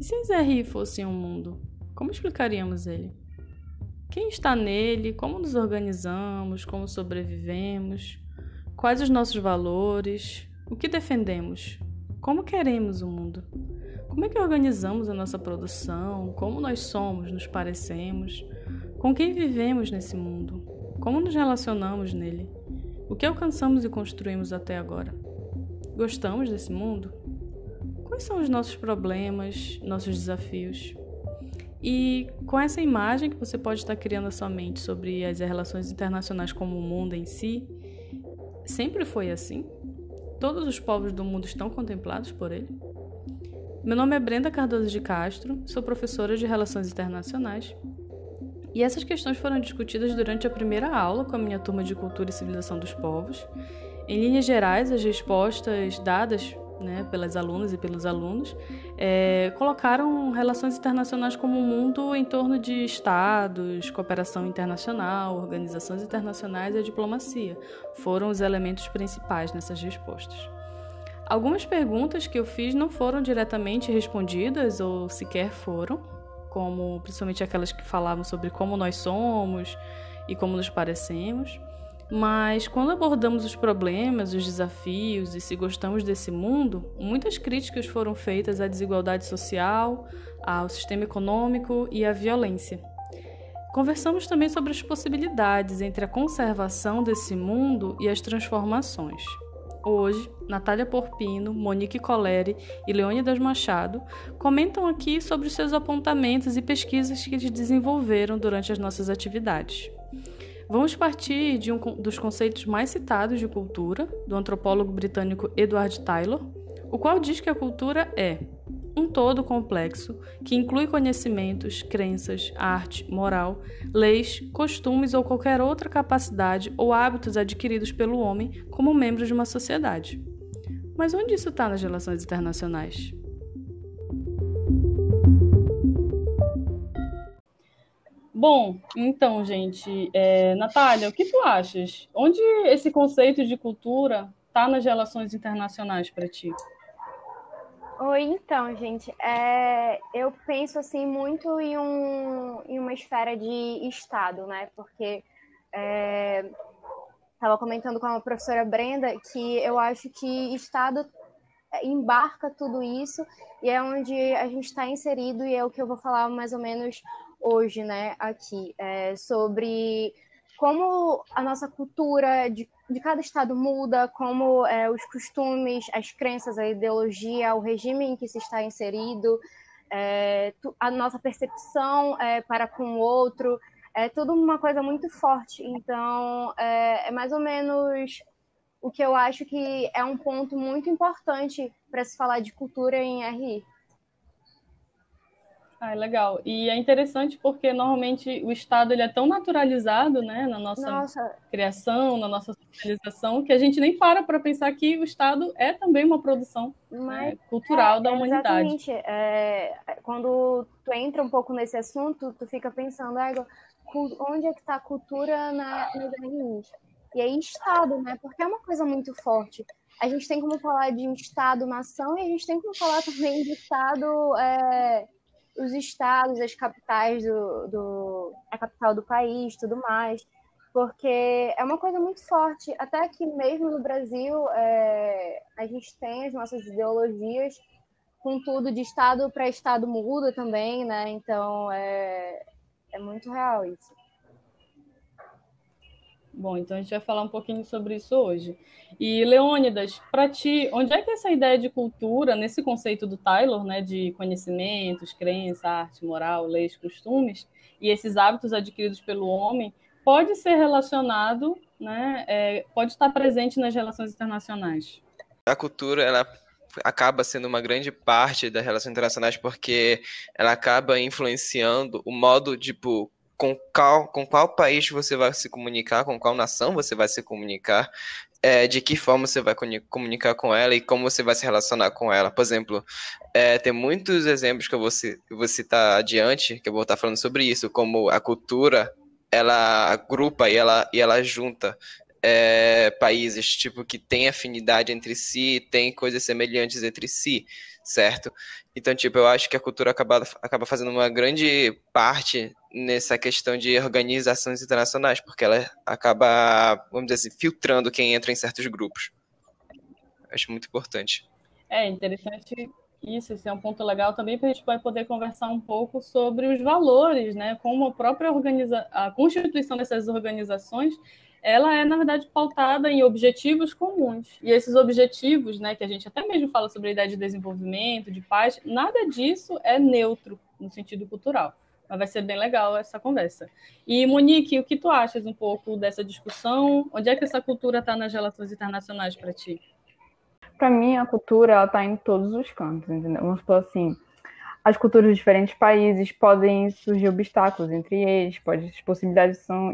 E se Zerri fosse um mundo, como explicaríamos ele? Quem está nele? Como nos organizamos? Como sobrevivemos? Quais os nossos valores? O que defendemos? Como queremos o mundo? Como é que organizamos a nossa produção? Como nós somos, nos parecemos? Com quem vivemos nesse mundo? Como nos relacionamos nele? O que alcançamos e construímos até agora? Gostamos desse mundo? Quais são os nossos problemas, nossos desafios? E com essa imagem que você pode estar criando na sua mente sobre as relações internacionais como o mundo em si, sempre foi assim? Todos os povos do mundo estão contemplados por ele? Meu nome é Brenda Cardoso de Castro, sou professora de Relações Internacionais. E essas questões foram discutidas durante a primeira aula com a minha turma de Cultura e Civilização dos Povos. Em linhas gerais, as respostas dadas né, pelas alunas e pelos alunos, é, colocaram relações internacionais como um mundo em torno de estados, cooperação internacional, organizações internacionais e a diplomacia. Foram os elementos principais nessas respostas. Algumas perguntas que eu fiz não foram diretamente respondidas ou sequer foram, como principalmente aquelas que falavam sobre como nós somos e como nos parecemos. Mas quando abordamos os problemas, os desafios e se gostamos desse mundo, muitas críticas foram feitas à desigualdade social, ao sistema econômico e à violência. Conversamos também sobre as possibilidades entre a conservação desse mundo e as transformações. Hoje, Natália Porpino, Monique Coleri e Leônidas Machado comentam aqui sobre os seus apontamentos e pesquisas que eles desenvolveram durante as nossas atividades. Vamos partir de um dos conceitos mais citados de cultura, do antropólogo britânico Edward Taylor, o qual diz que a cultura é um todo complexo que inclui conhecimentos, crenças, arte, moral, leis, costumes ou qualquer outra capacidade ou hábitos adquiridos pelo homem como membro de uma sociedade. Mas onde isso está nas relações internacionais? Bom, então, gente, é, Natália, o que tu achas? Onde esse conceito de cultura está nas relações internacionais para ti? Oi, então, gente, é, eu penso assim muito em, um, em uma esfera de Estado, né? Porque estava é, comentando com a professora Brenda que eu acho que Estado embarca tudo isso e é onde a gente está inserido e é o que eu vou falar mais ou menos hoje, né, aqui, é, sobre como a nossa cultura de, de cada estado muda, como é, os costumes, as crenças, a ideologia, o regime em que se está inserido, é, a nossa percepção é, para com o outro, é tudo uma coisa muito forte. Então, é, é mais ou menos o que eu acho que é um ponto muito importante para se falar de cultura em RI. Ah, legal. E é interessante porque normalmente o Estado ele é tão naturalizado, né, na nossa, nossa. criação, na nossa socialização, que a gente nem para para pensar que o Estado é também uma produção né, cultural é, da humanidade. Exatamente. É, quando tu entra um pouco nesse assunto, tu fica pensando, ah, onde é que está a cultura na, nas RNs? E aí Estado, né? Porque é uma coisa muito forte. A gente tem como falar de Estado-nação e a gente tem como falar também de Estado... É, os estados, as capitais do, do a capital do país, tudo mais, porque é uma coisa muito forte. Até que mesmo no Brasil é, a gente tem as nossas ideologias, contudo de estado para estado muda também, né? Então é, é muito real isso. Bom, então a gente vai falar um pouquinho sobre isso hoje. E, Leônidas, para ti, onde é que essa ideia de cultura, nesse conceito do Taylor, né, de conhecimentos, crença, arte, moral, leis, costumes, e esses hábitos adquiridos pelo homem, pode ser relacionado, né, é, pode estar presente nas relações internacionais? A cultura, ela acaba sendo uma grande parte das relações internacionais porque ela acaba influenciando o modo, tipo, com qual, com qual país você vai se comunicar, com qual nação você vai se comunicar, é, de que forma você vai comunicar com ela e como você vai se relacionar com ela. Por exemplo, é, tem muitos exemplos que eu vou, vou citar adiante, que eu vou estar falando sobre isso, como a cultura, ela agrupa e ela, e ela junta é, países tipo que têm afinidade entre si, têm coisas semelhantes entre si, certo? Então, tipo, eu acho que a cultura acaba, acaba fazendo uma grande parte nessa questão de organizações internacionais, porque ela acaba, vamos dizer assim, filtrando quem entra em certos grupos. Acho muito importante. É interessante isso, esse é um ponto legal também, porque a gente vai poder conversar um pouco sobre os valores, né? Como a própria organiza... a constituição dessas organizações ela é, na verdade, pautada em objetivos comuns. E esses objetivos, né, que a gente até mesmo fala sobre a ideia de desenvolvimento, de paz, nada disso é neutro no sentido cultural. Mas vai ser bem legal essa conversa. E, Monique, o que tu achas um pouco dessa discussão? Onde é que essa cultura está nas relações internacionais para ti? Para mim, a cultura está em todos os cantos, entendeu? Vamos supor assim, as culturas de diferentes países podem surgir obstáculos entre eles, pode, as possibilidades são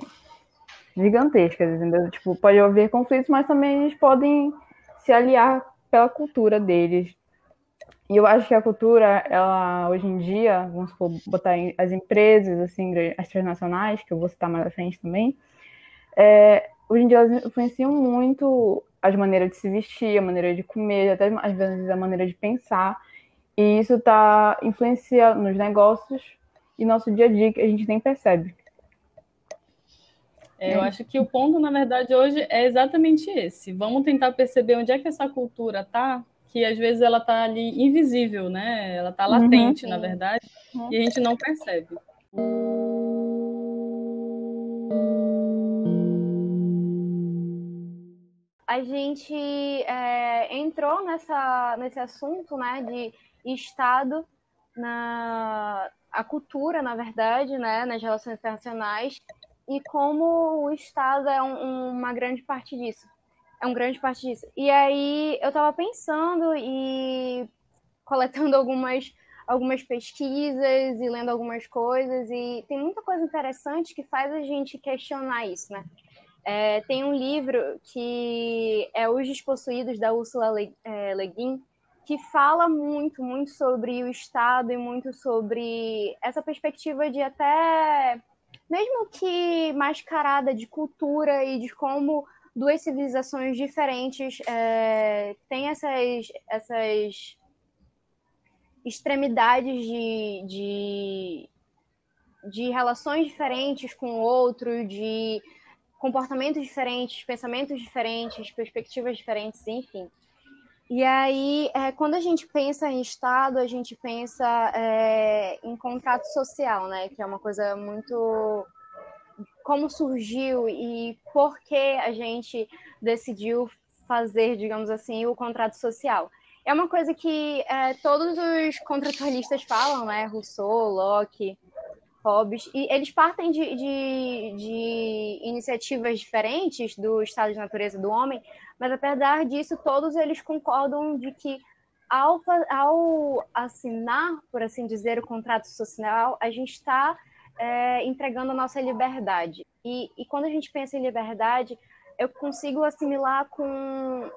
gigantescas, entendeu? Tipo, pode haver conflitos, mas também eles podem se aliar pela cultura deles. E eu acho que a cultura, ela, hoje em dia, vamos supor, botar as empresas, assim, as transnacionais, que eu vou citar mais à frente também, é, hoje em dia elas influenciam muito as maneiras de se vestir, a maneira de comer, até às vezes a maneira de pensar. E isso está influenciando nos negócios e nosso dia a dia que a gente nem percebe. É, eu acho que o ponto, na verdade, hoje é exatamente esse. Vamos tentar perceber onde é que essa cultura tá, que às vezes ela tá ali invisível, né? Ela tá latente, uhum. na verdade, uhum. e a gente não percebe. A gente é, entrou nessa, nesse assunto, né, de Estado na a cultura, na verdade, né, nas relações internacionais, e como o Estado é um, uma grande parte disso. É um grande parte disso. E aí eu estava pensando e coletando algumas, algumas pesquisas e lendo algumas coisas, e tem muita coisa interessante que faz a gente questionar isso, né? É, tem um livro que é Os Despossuídos, da Ursula Le, é, Guin, que fala muito, muito sobre o Estado e muito sobre essa perspectiva de até mesmo que mascarada de cultura e de como duas civilizações diferentes é, têm essas, essas extremidades de, de, de relações diferentes com o outro, de comportamentos diferentes, pensamentos diferentes, perspectivas diferentes, enfim. E aí, é, quando a gente pensa em Estado, a gente pensa é, em contrato social, né? Que é uma coisa muito. Como surgiu e por que a gente decidiu fazer, digamos assim, o contrato social. É uma coisa que é, todos os contratualistas falam, né? Rousseau, Locke, Hobbes, e eles partem de, de, de iniciativas diferentes do estado de natureza do homem, mas apesar disso, todos eles concordam de que ao, ao assinar, por assim dizer, o contrato social, a gente está é, entregando a nossa liberdade. E, e quando a gente pensa em liberdade, eu consigo assimilar com,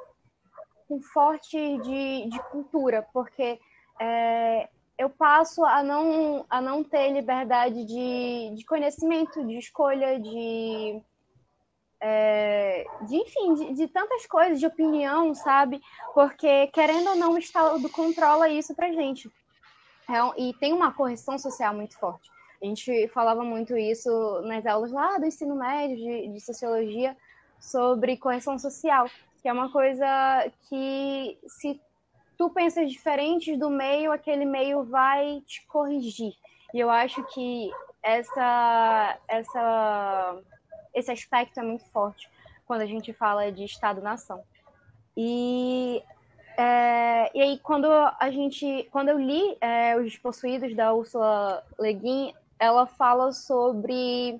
com forte de, de cultura, porque é, eu passo a não, a não ter liberdade de, de conhecimento, de escolha, de é, de enfim, de, de, tantas coisas, de opinião, sabe? Porque, querendo ou não, o Estado controla isso pra gente. É, e tem uma correção social muito forte. A gente falava muito isso nas aulas lá do ensino médio, de, de sociologia, sobre correção social, que é uma coisa que, se tu pensas diferente do meio, aquele meio vai te corrigir. E eu acho que essa, essa esse aspecto é muito forte quando a gente fala de Estado-nação. E, é, e aí, quando a gente, quando eu li é, Os Possuídos, da Ursula Le Guin, ela fala sobre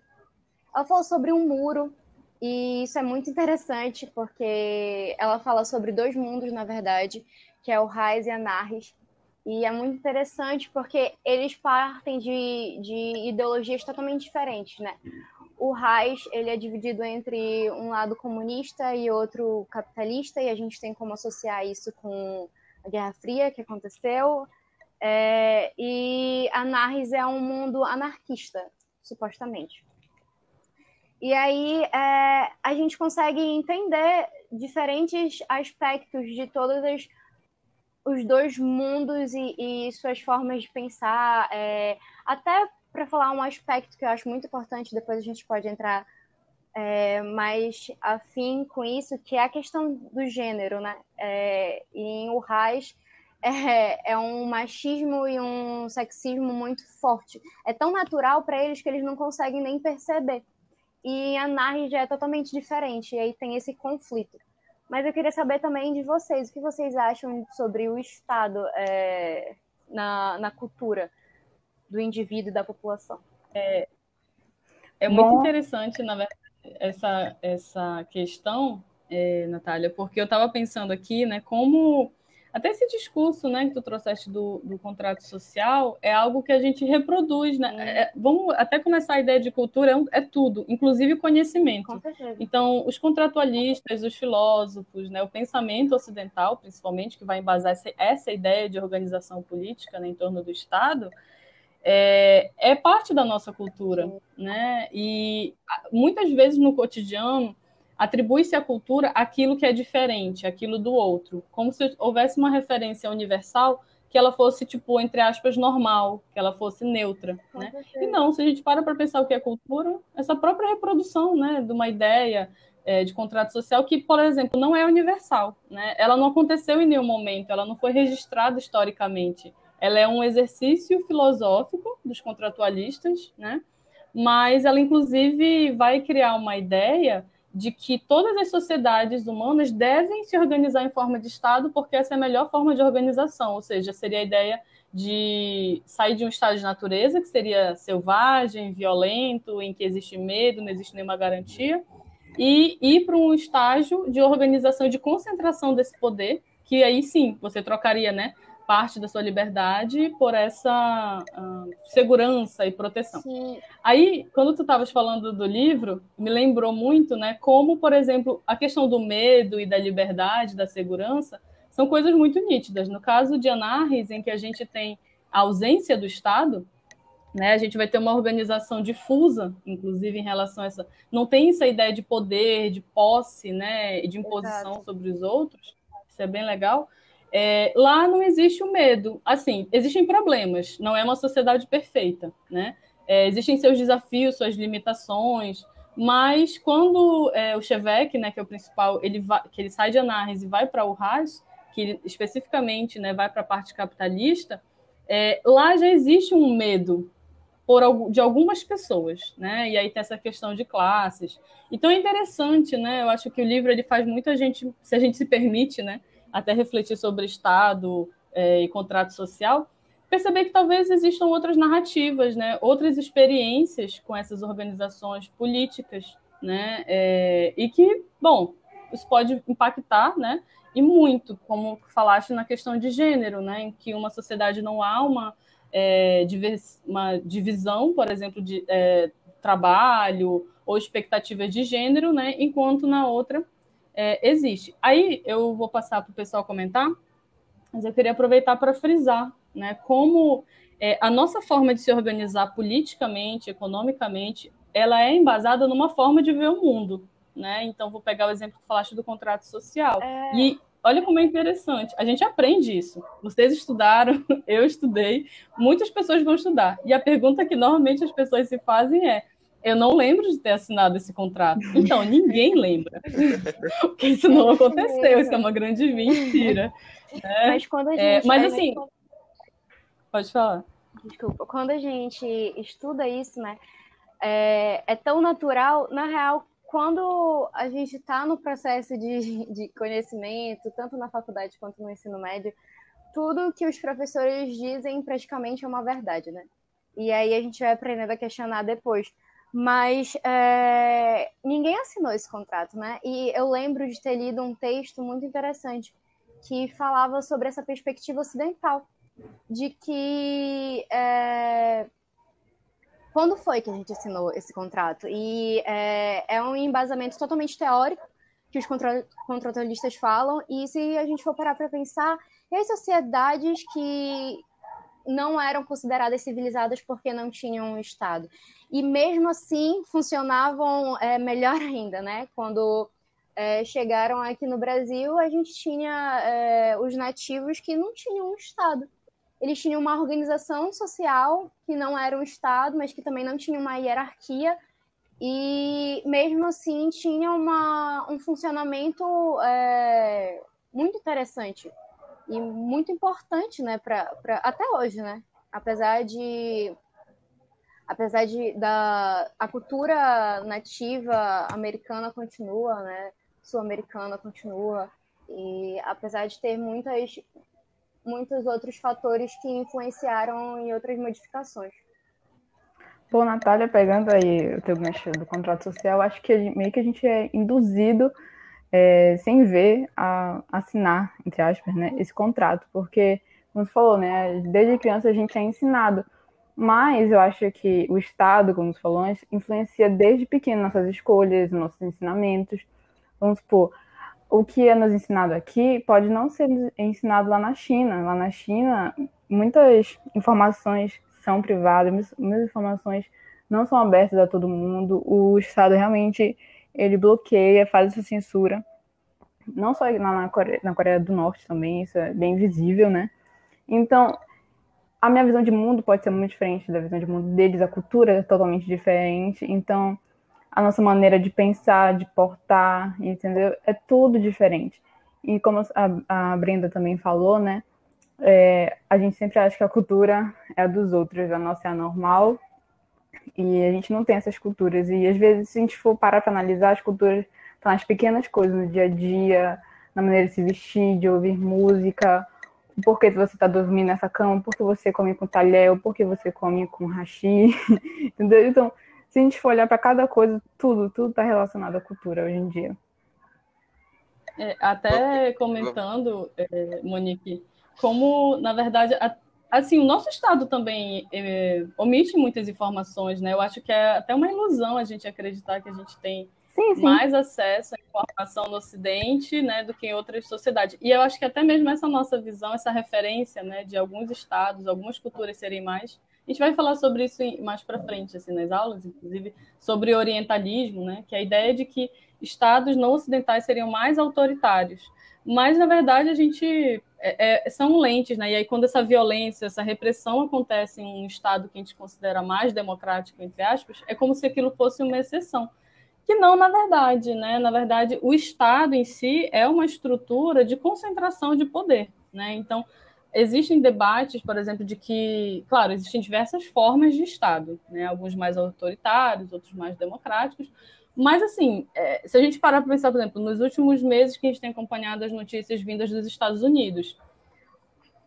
ela fala sobre um muro e isso é muito interessante porque ela fala sobre dois mundos, na verdade, que é o Raiz e a Narris. E é muito interessante porque eles partem de, de ideologias totalmente diferentes, né? O Reich ele é dividido entre um lado comunista e outro capitalista, e a gente tem como associar isso com a Guerra Fria que aconteceu. É, e a Narris é um mundo anarquista, supostamente. E aí é, a gente consegue entender diferentes aspectos de todos os, os dois mundos e, e, suas formas de pensar. É, até para falar um aspecto que eu acho muito importante, depois a gente pode entrar é, mais afim com isso, que é a questão do gênero, né? É, em Urrais é, é um machismo e um sexismo muito forte. É tão natural para eles que eles não conseguem nem perceber. E a Narri já é totalmente diferente, e aí tem esse conflito. Mas eu queria saber também de vocês, o que vocês acham sobre o Estado é, na, na cultura do indivíduo e da população? É, é muito Bom... interessante, na verdade, essa, essa questão, é, Natália, porque eu estava pensando aqui, né, como até esse discurso, né, que tu trouxeste do, do contrato social é algo que a gente reproduz, né? É, vamos até começar a ideia de cultura é, é tudo, inclusive conhecimento. então, os contratualistas, os filósofos, né, o pensamento ocidental, principalmente, que vai embasar essa, essa ideia de organização política né, em torno do Estado, é, é parte da nossa cultura, né? E muitas vezes no cotidiano atribui-se à cultura aquilo que é diferente, aquilo do outro, como se houvesse uma referência universal que ela fosse, tipo, entre aspas, normal, que ela fosse neutra, né? E não, se a gente para para pensar o que é cultura, essa própria reprodução, né, de uma ideia é, de contrato social que, por exemplo, não é universal, né? Ela não aconteceu em nenhum momento, ela não foi registrada historicamente. Ela é um exercício filosófico dos contratualistas, né? Mas ela, inclusive, vai criar uma ideia de que todas as sociedades humanas devem se organizar em forma de Estado, porque essa é a melhor forma de organização, ou seja, seria a ideia de sair de um estado de natureza, que seria selvagem, violento, em que existe medo, não existe nenhuma garantia, e ir para um estágio de organização de concentração desse poder, que aí sim você trocaria, né? Parte da sua liberdade por essa uh, segurança e proteção. Sim. Aí, quando tu estavas falando do livro, me lembrou muito, né, como, por exemplo, a questão do medo e da liberdade, da segurança, são coisas muito nítidas. No caso de Anarres, em que a gente tem a ausência do Estado, né, a gente vai ter uma organização difusa, inclusive em relação a essa. Não tem essa ideia de poder, de posse, né, e de imposição Exato. sobre os outros. Isso é bem legal. É, lá não existe o medo. Assim, existem problemas, não é uma sociedade perfeita, né? É, existem seus desafios, suas limitações, mas quando é, o Chevek, né, que é o principal, ele vai, que ele sai de Anarres e vai para o RAS, que ele, especificamente né, vai para a parte capitalista, é, lá já existe um medo por, de algumas pessoas, né? E aí tem essa questão de classes. Então é interessante, né? Eu acho que o livro ele faz muita gente, se a gente se permite, né? Até refletir sobre Estado é, e contrato social, perceber que talvez existam outras narrativas, né, outras experiências com essas organizações políticas, né, é, e que, bom, isso pode impactar, né, e muito, como falaste na questão de gênero, né, em que uma sociedade não há uma, é, uma divisão, por exemplo, de é, trabalho ou expectativas de gênero, né, enquanto na outra é, existe. Aí eu vou passar para o pessoal comentar, mas eu queria aproveitar para frisar né, como é, a nossa forma de se organizar politicamente, economicamente, ela é embasada numa forma de ver o mundo. Né? Então, vou pegar o exemplo que falaste do contrato social. É... E olha como é interessante. A gente aprende isso. Vocês estudaram, eu estudei, muitas pessoas vão estudar. E a pergunta que normalmente as pessoas se fazem é: eu não lembro de ter assinado esse contrato. Então, ninguém lembra. Porque isso não aconteceu, isso é uma grande mentira. Né? Mas quando a é, gente. É, mas assim. Pode falar. Desculpa. Quando a gente estuda isso, né? É, é tão natural, na real, quando a gente está no processo de, de conhecimento, tanto na faculdade quanto no ensino médio, tudo que os professores dizem praticamente é uma verdade, né? E aí a gente vai aprendendo a questionar depois mas é, ninguém assinou esse contrato, né? E eu lembro de ter lido um texto muito interessante que falava sobre essa perspectiva ocidental, de que é, quando foi que a gente assinou esse contrato? E é, é um embasamento totalmente teórico que os contra contratualistas falam, e se a gente for parar para pensar, e as sociedades que não eram consideradas civilizadas porque não tinham um Estado. E mesmo assim funcionavam é, melhor ainda, né? Quando é, chegaram aqui no Brasil, a gente tinha é, os nativos que não tinham um Estado. Eles tinham uma organização social que não era um Estado, mas que também não tinha uma hierarquia, e mesmo assim tinha uma, um funcionamento muito interessante e muito importante, né, pra, pra, até hoje, né? Apesar de apesar de da a cultura nativa americana continua, né? Sul-americana continua e apesar de ter muitas muitos outros fatores que influenciaram em outras modificações. Pô, Natália, pegando aí o teu gancho do contrato social, acho que meio que a gente é induzido é, sem ver a assinar, entre aspas, né, esse contrato, porque, como você falou, né, desde criança a gente é ensinado, mas eu acho que o Estado, como você falou antes, influencia desde pequeno nossas escolhas, nossos ensinamentos. Vamos supor, o que é nos ensinado aqui pode não ser ensinado lá na China. Lá na China, muitas informações são privadas, muitas informações não são abertas a todo mundo. O Estado realmente ele bloqueia, faz essa censura. Não só na Coreia, na Coreia do Norte também, isso é bem visível, né? Então, a minha visão de mundo pode ser muito diferente da visão de mundo deles, a cultura é totalmente diferente. Então, a nossa maneira de pensar, de portar, entendeu? É tudo diferente. E como a, a Brenda também falou, né? É, a gente sempre acha que a cultura é a dos outros, a nossa é a normal, e a gente não tem essas culturas. E às vezes, se a gente for parar para analisar, as culturas estão nas pequenas coisas, no dia a dia, na maneira de se vestir, de ouvir música, o porquê você está dormindo nessa cama, por que você come com talher, por que você come com hashi, entendeu? Então, se a gente for olhar para cada coisa, tudo, tudo está relacionado à cultura hoje em dia. É, até comentando, é, Monique, como, na verdade, a assim, o nosso Estado também é, omite muitas informações, né? Eu acho que é até uma ilusão a gente acreditar que a gente tem sim, sim. mais acesso à informação no Ocidente, né, do que em outras sociedades. E eu acho que até mesmo essa nossa visão, essa referência, né, de alguns estados, algumas culturas serem mais a gente vai falar sobre isso mais para frente, assim, nas aulas, inclusive sobre orientalismo, né? Que é a ideia de que estados não ocidentais seriam mais autoritários. Mas, na verdade, a gente é, é, são lentes, né? E aí, quando essa violência, essa repressão acontece em um Estado que a gente considera mais democrático, entre aspas, é como se aquilo fosse uma exceção. Que não, na verdade, né? Na verdade, o Estado em si é uma estrutura de concentração de poder, né? Então, existem debates, por exemplo, de que, claro, existem diversas formas de Estado, né? Alguns mais autoritários, outros mais democráticos, mas, assim, é, se a gente parar para pensar, por exemplo, nos últimos meses que a gente tem acompanhado as notícias vindas dos Estados Unidos,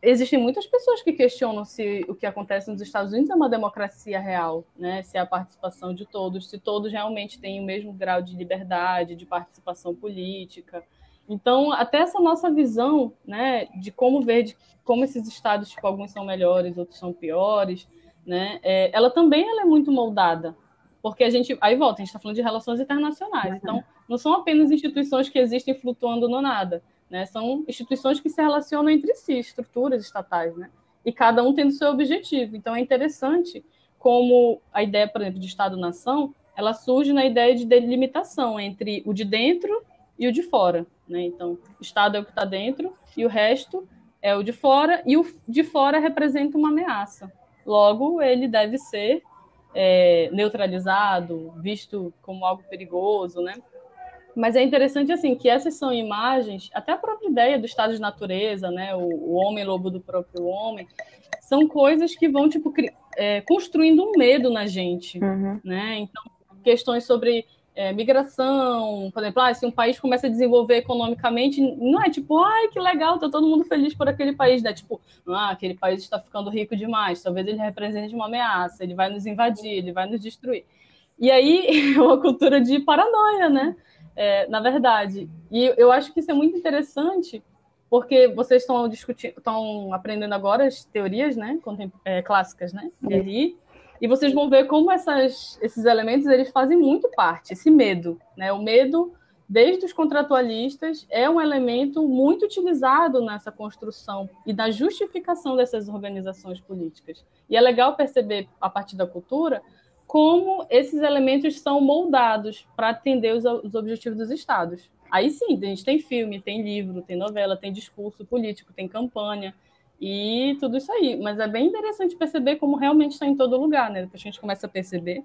existem muitas pessoas que questionam se o que acontece nos Estados Unidos é uma democracia real, né? se é a participação de todos, se todos realmente têm o mesmo grau de liberdade, de participação política. Então, até essa nossa visão né, de como ver, de como esses estados, tipo, alguns são melhores, outros são piores, né, é, ela também ela é muito moldada porque a gente. Aí volta, a gente está falando de relações internacionais. Então, não são apenas instituições que existem flutuando no nada. Né? São instituições que se relacionam entre si, estruturas estatais, né? E cada um tendo seu objetivo. Então, é interessante como a ideia, por exemplo, de Estado-nação, ela surge na ideia de delimitação entre o de dentro e o de fora. Né? Então, o Estado é o que está dentro e o resto é o de fora, e o de fora representa uma ameaça. Logo, ele deve ser é, neutralizado, visto como algo perigoso, né? Mas é interessante assim que essas são imagens, até a própria ideia do estado de natureza, né? O, o homem lobo do próprio homem, são coisas que vão tipo é, construindo um medo na gente, uhum. né? Então questões sobre é, migração, por exemplo, ah, se um país começa a desenvolver economicamente, não é tipo, ai, que legal, tá todo mundo feliz por aquele país, né? Tipo, ah, aquele país está ficando rico demais, talvez ele represente uma ameaça, ele vai nos invadir, ele vai nos destruir. E aí é uma cultura de paranoia, né? É, na verdade. E eu acho que isso é muito interessante, porque vocês estão discutindo, estão aprendendo agora as teorias, né, é, clássicas, né, de e vocês vão ver como essas, esses elementos eles fazem muito parte, esse medo, né? O medo desde os contratualistas, é um elemento muito utilizado nessa construção e na justificação dessas organizações políticas. E é legal perceber, a partir da cultura, como esses elementos são moldados para atender os, os, objetivos dos estados. Aí sim, a gente tem filme, tem livro, tem novela, tem discurso político, tem campanha e tudo isso aí. Mas é bem interessante perceber como realmente está em todo lugar, né? Depois a gente começa a perceber,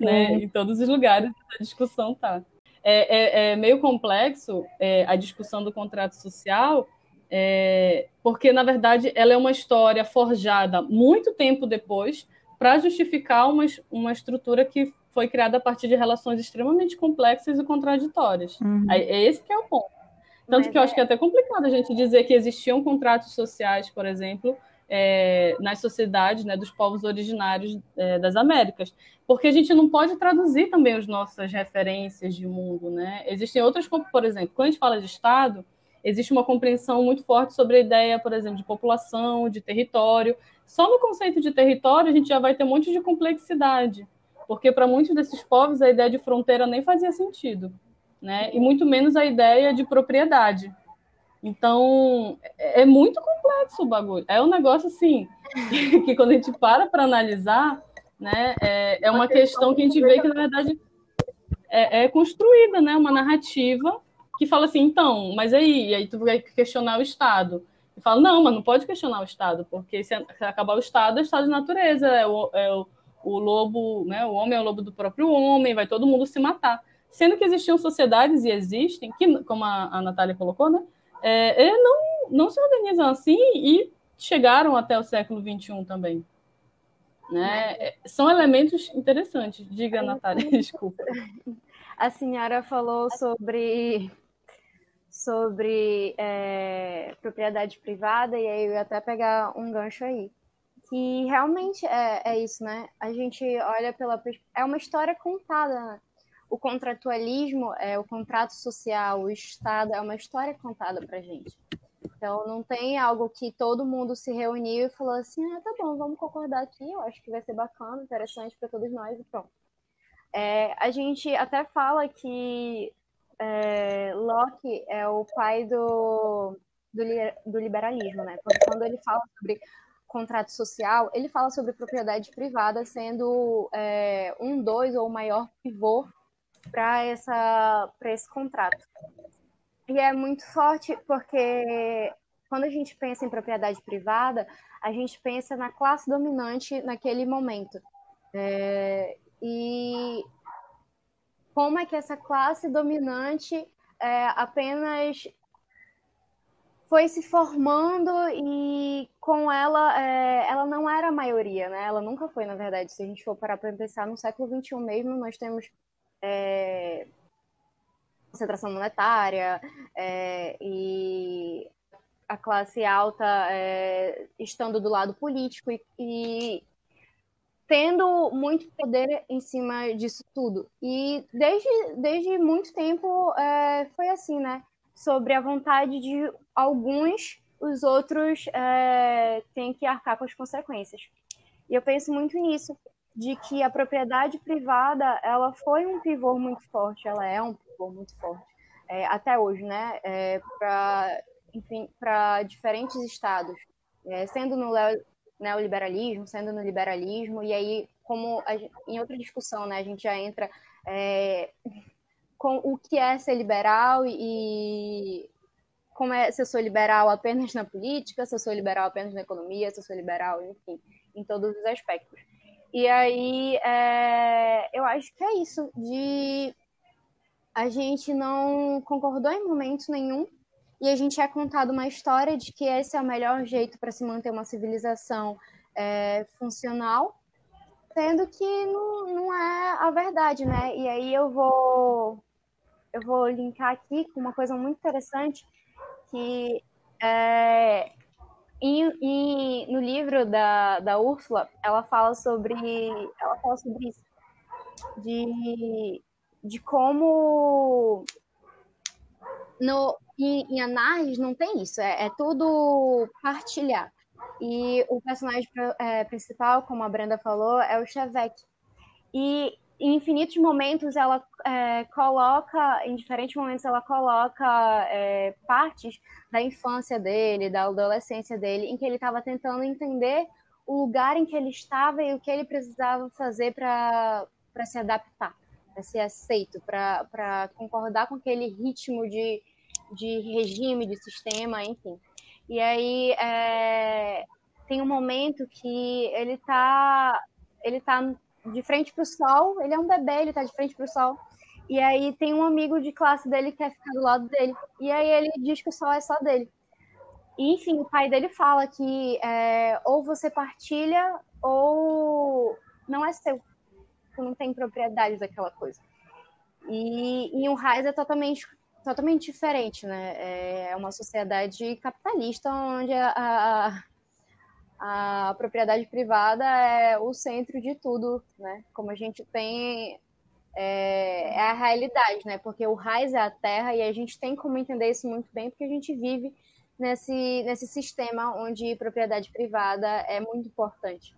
né? Em todos os lugares a discussão tá é, é, é meio complexo é, a discussão do contrato social, é, porque, na verdade, ela é uma história forjada muito tempo depois para justificar uma, uma estrutura que foi criada a partir de relações extremamente complexas e contraditórias. Uhum. É, é esse que é o ponto. Tanto Mas que eu acho que é até complicado a gente dizer que existiam contratos sociais, por exemplo, é, nas sociedades né, dos povos originários é, das Américas, porque a gente não pode traduzir também as nossas referências de mundo. Né? Existem outras, por exemplo, quando a gente fala de Estado, existe uma compreensão muito forte sobre a ideia, por exemplo, de população, de território. Só no conceito de território a gente já vai ter um monte de complexidade, porque para muitos desses povos a ideia de fronteira nem fazia sentido, né? e muito menos a ideia de propriedade. Então, é, é muito complexo o bagulho. É um negócio assim, que quando a gente para para analisar, né, é, é uma questão que a gente vê que, na verdade, é, é construída, né, uma narrativa que fala assim, então, mas aí, aí tu vai questionar o Estado. E fala, não, mas não pode questionar o Estado, porque se acabar o Estado, é o Estado de natureza, é o, é o, o lobo, né, o homem é o lobo do próprio homem, vai todo mundo se matar. Sendo que existiam sociedades e existem, que, como a, a Natália colocou, né, é, não, não se organizam assim e chegaram até o século XXI também. Né? É, são elementos interessantes. Diga, Natália, desculpa. A senhora falou sobre, sobre é, propriedade privada, e aí eu ia até pegar um gancho aí. Que realmente é, é isso, né? A gente olha pela. É uma história contada, né? o contratualismo, é, o contrato social, o Estado, é uma história contada para gente. Então, não tem algo que todo mundo se reuniu e falou assim: ah, tá bom, vamos concordar aqui, eu acho que vai ser bacana, interessante para todos nós e pronto. É, a gente até fala que é, Locke é o pai do, do, do liberalismo, né? Porque quando ele fala sobre contrato social, ele fala sobre propriedade privada sendo é, um, dois ou maior pivô para esse contrato. E é muito forte porque quando a gente pensa em propriedade privada, a gente pensa na classe dominante naquele momento. É, e como é que essa classe dominante é, apenas foi se formando e com ela, é, ela não era a maioria, né? Ela nunca foi, na verdade. Se a gente for parar para pensar no século XXI mesmo, nós temos é, concentração monetária é, e a classe alta é, estando do lado político e, e, tendo muito poder em cima disso tudo. E desde, desde muito tempo é, foi assim, né? Sobre a vontade de alguns, os outros é, têm que arcar com as consequências. E eu penso muito nisso, de que a propriedade privada ela foi um pivô muito forte, ela é um pivô muito forte é, até hoje, né? É, para diferentes estados, é, sendo no neoliberalismo, sendo no liberalismo e aí como a, em outra discussão, né? A gente já entra é, com o que é ser liberal e como é se eu sou liberal apenas na política, se eu sou liberal apenas na economia, se eu sou liberal, enfim, em todos os aspectos. E aí, é, eu acho que é isso, de a gente não concordou em momento nenhum e a gente é contado uma história de que esse é o melhor jeito para se manter uma civilização é, funcional, sendo que não, não é a verdade, né? E aí eu vou eu vou linkar aqui com uma coisa muito interessante que é, e, e, no livro da, da Úrsula, ela fala sobre ela fala sobre isso, de, de como no, em, em não tem isso, é, é tudo partilhar. E o personagem é, principal, como a Brenda falou, é o Chevette. E em infinitos momentos ela é, coloca, em diferentes momentos ela coloca é, partes da infância dele, da adolescência dele, em que ele estava tentando entender o lugar em que ele estava e o que ele precisava fazer para se adaptar, para ser aceito, para concordar com aquele ritmo de, de regime, de sistema, enfim. E aí é, tem um momento que ele está ele tá de frente para o sol, ele é um bebê, ele está de frente para o sol. E aí tem um amigo de classe dele que quer ficar do lado dele. E aí ele diz que o sol é só dele. E, enfim, o pai dele fala que é, ou você partilha ou não é seu. Não tem propriedade daquela coisa. E em um raiz é totalmente, totalmente diferente, né? É uma sociedade capitalista onde a, a a propriedade privada é o centro de tudo, né? Como a gente tem é, é, a realidade, né? Porque o raiz é a terra e a gente tem como entender isso muito bem, porque a gente vive nesse, nesse sistema onde propriedade privada é muito importante.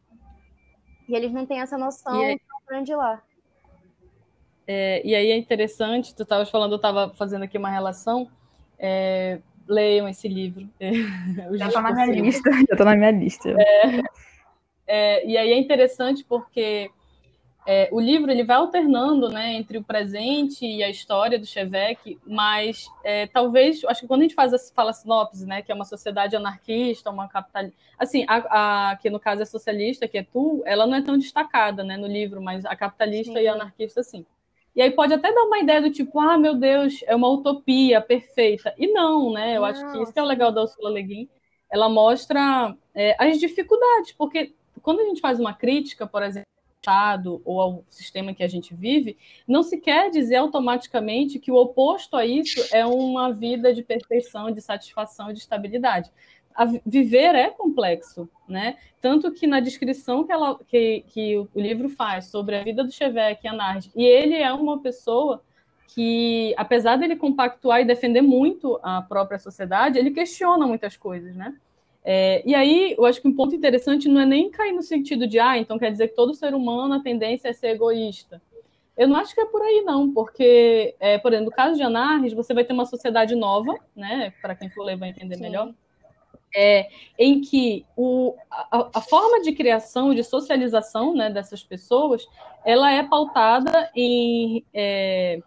E eles não têm essa noção aí, tão grande lá. É, e aí é interessante, tu estavas falando, eu estava fazendo aqui uma relação, é, leiam esse livro. já está na minha lista. Já tá na minha lista. É, é, e aí é interessante porque é, o livro ele vai alternando né, entre o presente e a história do Chevek, mas é, talvez, acho que quando a gente faz a, fala sinopse, né, que é uma sociedade anarquista, uma capitalista, assim, a, a, que no caso é socialista, que é tu, ela não é tão destacada né, no livro, mas a capitalista sim. e a anarquista, sim. E aí pode até dar uma ideia do tipo, ah, meu Deus, é uma utopia perfeita. E não, né? Eu não, acho que isso é o legal da Ursula Le Guin. Ela mostra é, as dificuldades, porque quando a gente faz uma crítica, por exemplo, ao Estado ou ao sistema que a gente vive, não se quer dizer automaticamente que o oposto a isso é uma vida de perfeição, de satisfação, de estabilidade viver é complexo, né? Tanto que na descrição que, ela, que, que o livro faz sobre a vida do Chevek e a Nard, e ele é uma pessoa que, apesar dele compactuar e defender muito a própria sociedade, ele questiona muitas coisas, né? É, e aí, eu acho que um ponto interessante não é nem cair no sentido de, ah, então quer dizer que todo ser humano a tendência é ser egoísta. Eu não acho que é por aí, não, porque, é, por exemplo, no caso de Anarres, você vai ter uma sociedade nova, né? Para quem for ler vai entender Sim. melhor é, em que o, a, a, forma de criação, de socialização né, dessas pessoas, ela é pautada em é,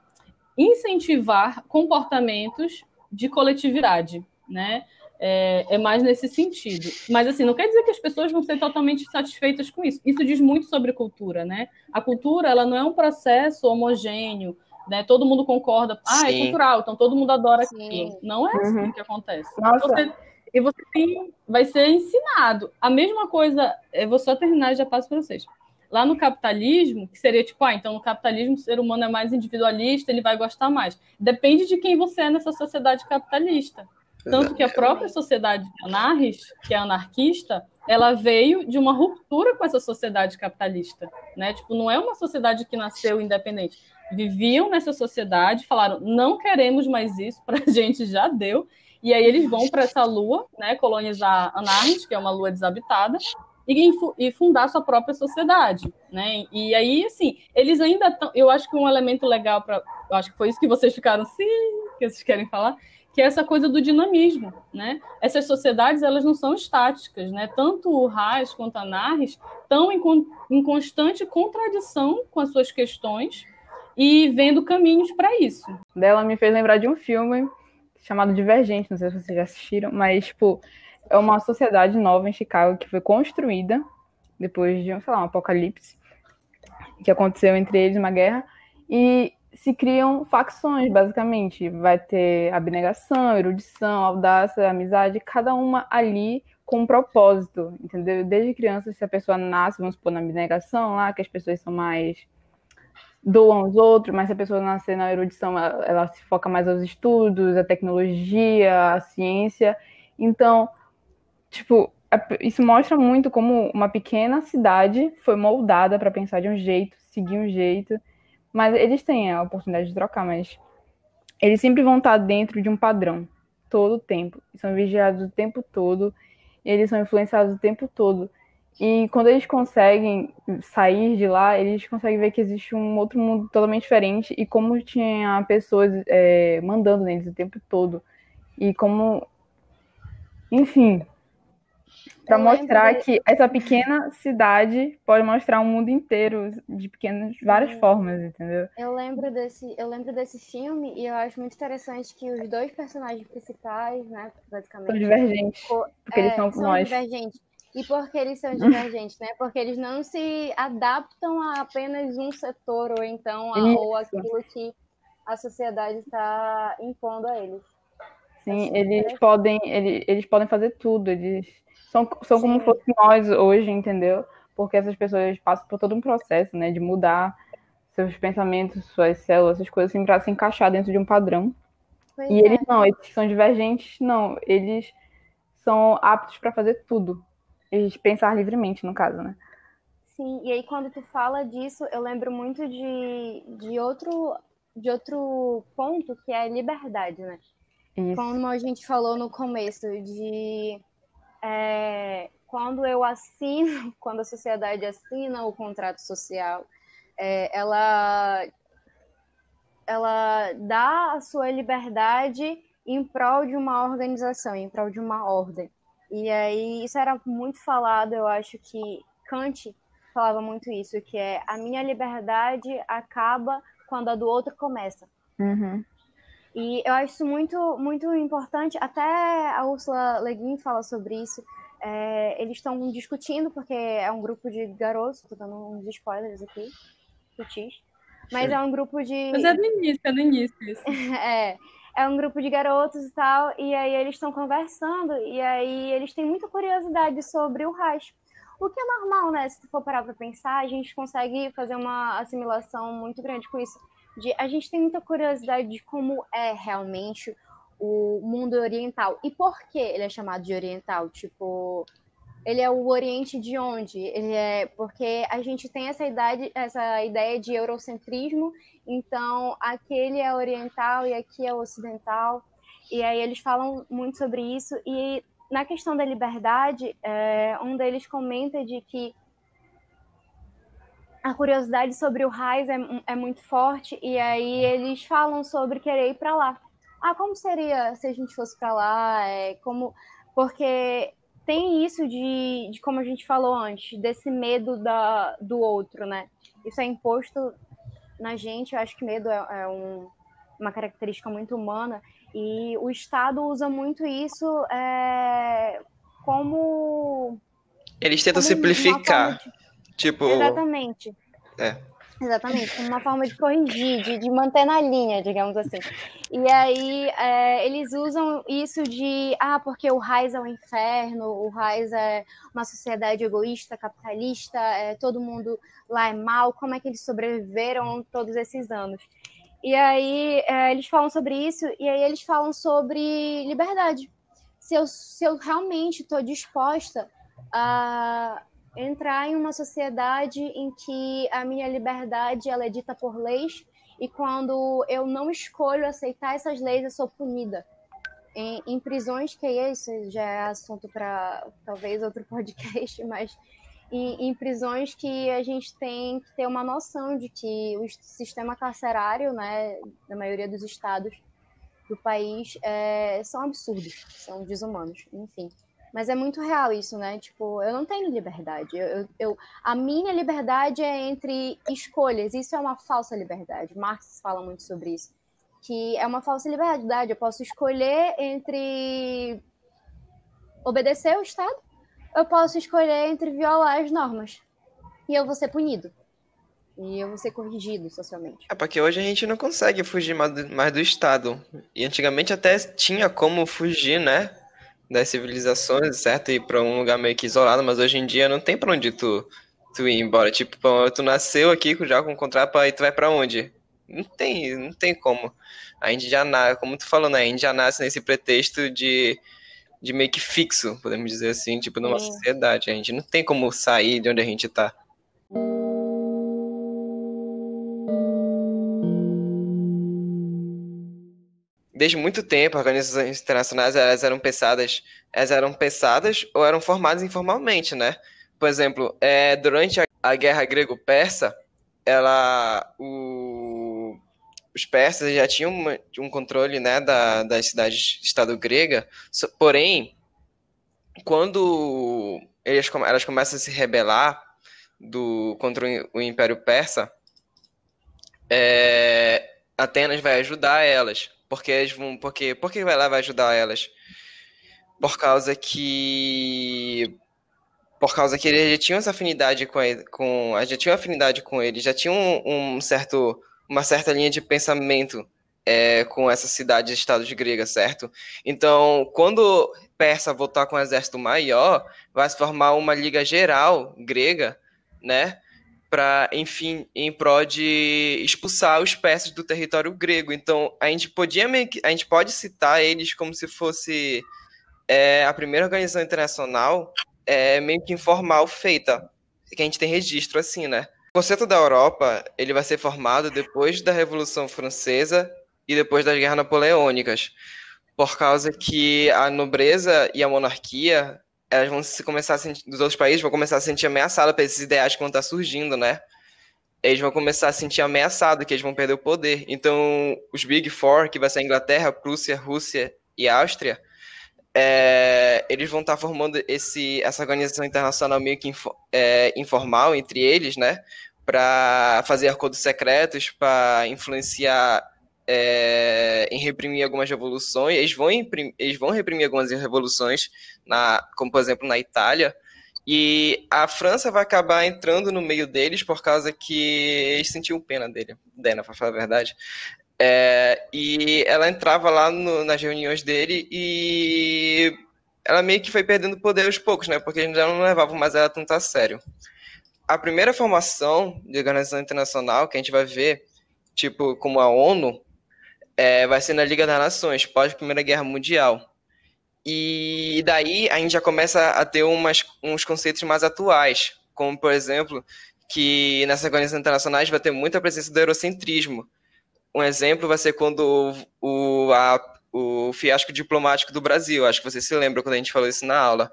incentivar comportamentos de coletividade, né? É, é, mais nesse sentido. Mas, assim, não quer dizer que as pessoas vão ser totalmente satisfeitas com isso. Isso diz muito sobre cultura, né? A cultura, ela não é um processo homogêneo, né? Todo mundo concorda, ah, é Sim. é cultural, então todo mundo adora aquilo. Não é assim uhum. que acontece. Nossa. Você e você tem, vai ser ensinado. A mesma coisa, eu vou só terminar e já passo para vocês. Lá no capitalismo, que seria tipo, ah, então no capitalismo o ser humano é mais individualista, ele vai gostar mais. Depende de quem você é nessa sociedade capitalista. Tanto que a própria sociedade anarquista, que é anarquista, ela veio de uma ruptura com essa sociedade capitalista, né? Tipo, não é uma sociedade que nasceu independente. Viviam nessa sociedade, falaram, não queremos mais isso, para a gente já deu, e aí eles vão para essa lua, né, colonizar Anarnes, que é uma lua desabitada, e, e fundar sua própria sociedade, né? E aí, assim, eles ainda estão. Eu acho que um elemento legal para, eu acho que foi isso que vocês ficaram, sim, que vocês querem falar, que é essa coisa do dinamismo, né? Essas sociedades elas não são estáticas, né? Tanto o Raiz quanto a estão em, em constante contradição com as suas questões e vendo caminhos para isso. Dela me fez lembrar de um filme chamado Divergente, não sei se vocês já assistiram, mas, tipo, é uma sociedade nova em Chicago que foi construída depois de, sei lá, um apocalipse que aconteceu entre eles, uma guerra, e se criam facções, basicamente. Vai ter abnegação, erudição, audácia, amizade, cada uma ali com um propósito, entendeu? Desde criança, se a pessoa nasce, vamos supor, na abnegação lá, que as pessoas são mais doam aos outros, mas se a pessoa nascer na erudição, ela, ela, se foca mais aos estudos, a tecnologia, a ciência. Então, tipo, isso mostra muito como uma pequena cidade foi moldada para pensar de um jeito, seguir um jeito. Mas eles têm a oportunidade de trocar, mas eles sempre vão estar dentro de um padrão todo o tempo. São vigiados o tempo todo, eles são influenciados o tempo todo. E quando eles conseguem sair de lá, eles conseguem ver que existe um outro mundo totalmente diferente e como tinha pessoas é, mandando neles o tempo todo. E como. Enfim. Para mostrar que essa pequena cidade pode mostrar um mundo inteiro de pequenas, várias formas, entendeu? Eu lembro desse, eu lembro desse filme e eu acho muito interessante que os dois personagens principais, né, basicamente, são divergentes, porque é, eles são, são nós. divergentes. E por que eles são divergentes, né? Porque eles não se adaptam a apenas um setor ou então a, ou aquilo que a sociedade está impondo a eles. Sim, eles podem, eles, eles podem fazer tudo, eles são, são como fosse nós hoje, entendeu? Porque essas pessoas passam por todo um processo, né, de mudar seus pensamentos, suas células, essas coisas assim, para se encaixar dentro de um padrão. Pois e é. eles não, eles são divergentes, não, eles são aptos para fazer tudo e pensar livremente, no caso, né? Sim, e aí quando tu fala disso, eu lembro muito de, de, outro, de outro ponto, que é a liberdade, né? Isso. Como a gente falou no começo, de é, quando eu assino, quando a sociedade assina o contrato social, é, ela, ela dá a sua liberdade em prol de uma organização, em prol de uma ordem. E aí isso era muito falado, eu acho que Kant falava muito isso, que é a minha liberdade acaba quando a do outro começa. Uhum. E eu acho isso muito, muito importante, até a Ursula Le Guin fala sobre isso, é, eles estão discutindo, porque é um grupo de garotos, tô dando uns spoilers aqui, sutis, mas Sim. é um grupo de... Mas é no início, é no início isso. é, é um grupo de garotos e tal, e aí eles estão conversando, e aí eles têm muita curiosidade sobre o Reich. O que é normal, né? Se tu for parar para pensar, a gente consegue fazer uma assimilação muito grande com isso. De, a gente tem muita curiosidade de como é realmente o mundo oriental. E por que ele é chamado de oriental? Tipo, ele é o Oriente de onde? Ele é porque a gente tem essa ideia, essa ideia de eurocentrismo, então aquele é oriental e aqui é ocidental. E aí eles falam muito sobre isso. E na questão da liberdade, é, um deles comenta de que a curiosidade sobre o Raiz é, é muito forte, e aí eles falam sobre querer ir para lá. Ah, como seria se a gente fosse para lá? É, como porque tem isso de, de, como a gente falou antes, desse medo da, do outro, né? Isso é imposto na gente, eu acho que medo é, é um, uma característica muito humana, e o Estado usa muito isso é, como. Eles tentam como simplificar. De... Tipo. Exatamente. É. Exatamente, como uma forma de corrigir, de, de manter na linha, digamos assim. E aí é, eles usam isso de ah, porque o Raiz é o um inferno, o Raiz é uma sociedade egoísta, capitalista, é, todo mundo lá é mal, como é que eles sobreviveram todos esses anos? E aí é, eles falam sobre isso, e aí eles falam sobre liberdade. Se eu, se eu realmente estou disposta a entrar em uma sociedade em que a minha liberdade ela é dita por leis e quando eu não escolho aceitar essas leis eu sou punida. Em, em prisões que é isso já é assunto para talvez outro podcast mas em, em, prisões que a gente tem que ter uma noção de que o sistema carcerário né da maioria dos estados do país é, são absurdos são desumanos enfim mas é muito real isso, né? Tipo, eu não tenho liberdade. Eu, eu, a minha liberdade é entre escolhas. Isso é uma falsa liberdade. Marx fala muito sobre isso. Que é uma falsa liberdade. Eu posso escolher entre obedecer ao Estado, eu posso escolher entre violar as normas. E eu vou ser punido. E eu vou ser corrigido socialmente. É porque hoje a gente não consegue fugir mais do, mais do Estado. E antigamente até tinha como fugir, né? Das civilizações, certo? Ir para um lugar meio que isolado, mas hoje em dia não tem para onde tu, tu ir embora. Tipo, tu nasceu aqui já com um contrato tu vai para onde? Não tem, não tem como. A gente já nasce, como tu falou, né? A gente já nasce nesse pretexto de, de meio que fixo, podemos dizer assim, tipo, numa Sim. sociedade. A gente não tem como sair de onde a gente tá. Desde muito tempo, organizações internacionais elas eram pensadas, elas eram pensadas ou eram formadas informalmente, né? por exemplo, é, durante a, a guerra grego-persa, ela, o, os persas já tinham uma, um controle né, da, das cidades-estado grega, porém, quando eles, elas começam a se rebelar do, contra o Império Persa, é, Atenas vai ajudar elas. Porque eles vão. Porque, por que vai lá vai ajudar elas? Por causa que. Por causa que eles já tinham essa afinidade com, ele, com já tinham afinidade com eles, já tinham um, um certo, uma certa linha de pensamento é, com essa cidade de estados gregas, certo? Então, quando Persa voltar com um exército maior, vai se formar uma liga geral grega, né? Para, enfim, em prol de expulsar os persas do território grego. Então, a gente podia a gente pode citar eles como se fosse é, a primeira organização internacional é, meio que informal feita, que a gente tem registro assim, né? O conceito da Europa, ele vai ser formado depois da Revolução Francesa e depois das Guerras Napoleônicas, por causa que a nobreza e a monarquia elas vão se começar a sentir, dos outros países vão começar a se sentir ameaçadas por esses ideais que vão estar surgindo, né? Eles vão começar a se sentir ameaçados, que eles vão perder o poder. Então, os Big Four, que vai ser a Inglaterra, Prússia, Rússia e Áustria, é, eles vão estar formando esse, essa organização internacional meio que info, é, informal entre eles, né? Para fazer acordos secretos, para influenciar é, em reprimir algumas revoluções, eles vão, imprimir, eles vão reprimir algumas revoluções, na, como por exemplo na Itália, e a França vai acabar entrando no meio deles por causa que eles sentiam pena dele, dela, para falar a verdade. É, e ela entrava lá no, nas reuniões dele e ela meio que foi perdendo poder aos poucos, né? Porque eles já não levavam mais ela tanto a sério. A primeira formação de organização internacional que a gente vai ver, tipo, como a ONU, é, vai ser na Liga das Nações, pós Primeira Guerra Mundial. E daí a gente já começa a ter umas, uns conceitos mais atuais, como, por exemplo, que nessas organizações internacionais vai ter muita presença do eurocentrismo. Um exemplo vai ser quando o, a, o fiasco diplomático do Brasil, acho que você se lembra quando a gente falou isso na aula,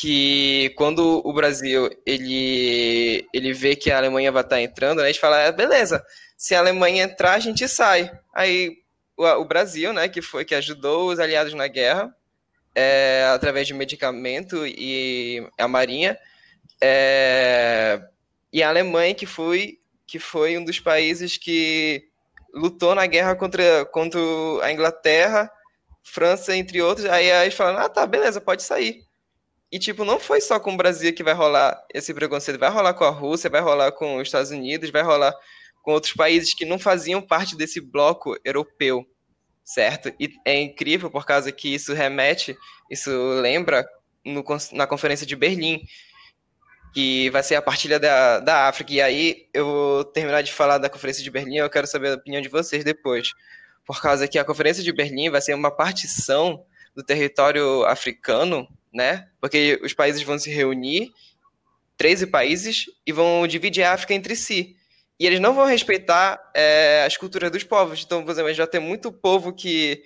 que quando o Brasil ele, ele vê que a Alemanha vai estar entrando, né, a gente fala, é, beleza, se a Alemanha entrar, a gente sai. Aí o, o Brasil, né, que foi que ajudou os aliados na guerra, é, através de medicamento e a Marinha, é, e a Alemanha que foi que foi um dos países que lutou na guerra contra, contra a Inglaterra, França, entre outros. Aí eles falaram, ah, tá, beleza, pode sair. E, tipo, não foi só com o Brasil que vai rolar esse preconceito. Vai rolar com a Rússia, vai rolar com os Estados Unidos, vai rolar com outros países que não faziam parte desse bloco europeu, certo? E é incrível por causa que isso remete, isso lembra no, na Conferência de Berlim, que vai ser a partilha da, da África. E aí eu vou terminar de falar da Conferência de Berlim, eu quero saber a opinião de vocês depois. Por causa que a Conferência de Berlim vai ser uma partição do território africano, né? Porque os países vão se reunir, 13 países, e vão dividir a África entre si. E eles não vão respeitar é, as culturas dos povos. Então, por exemplo, já tem muito povo que,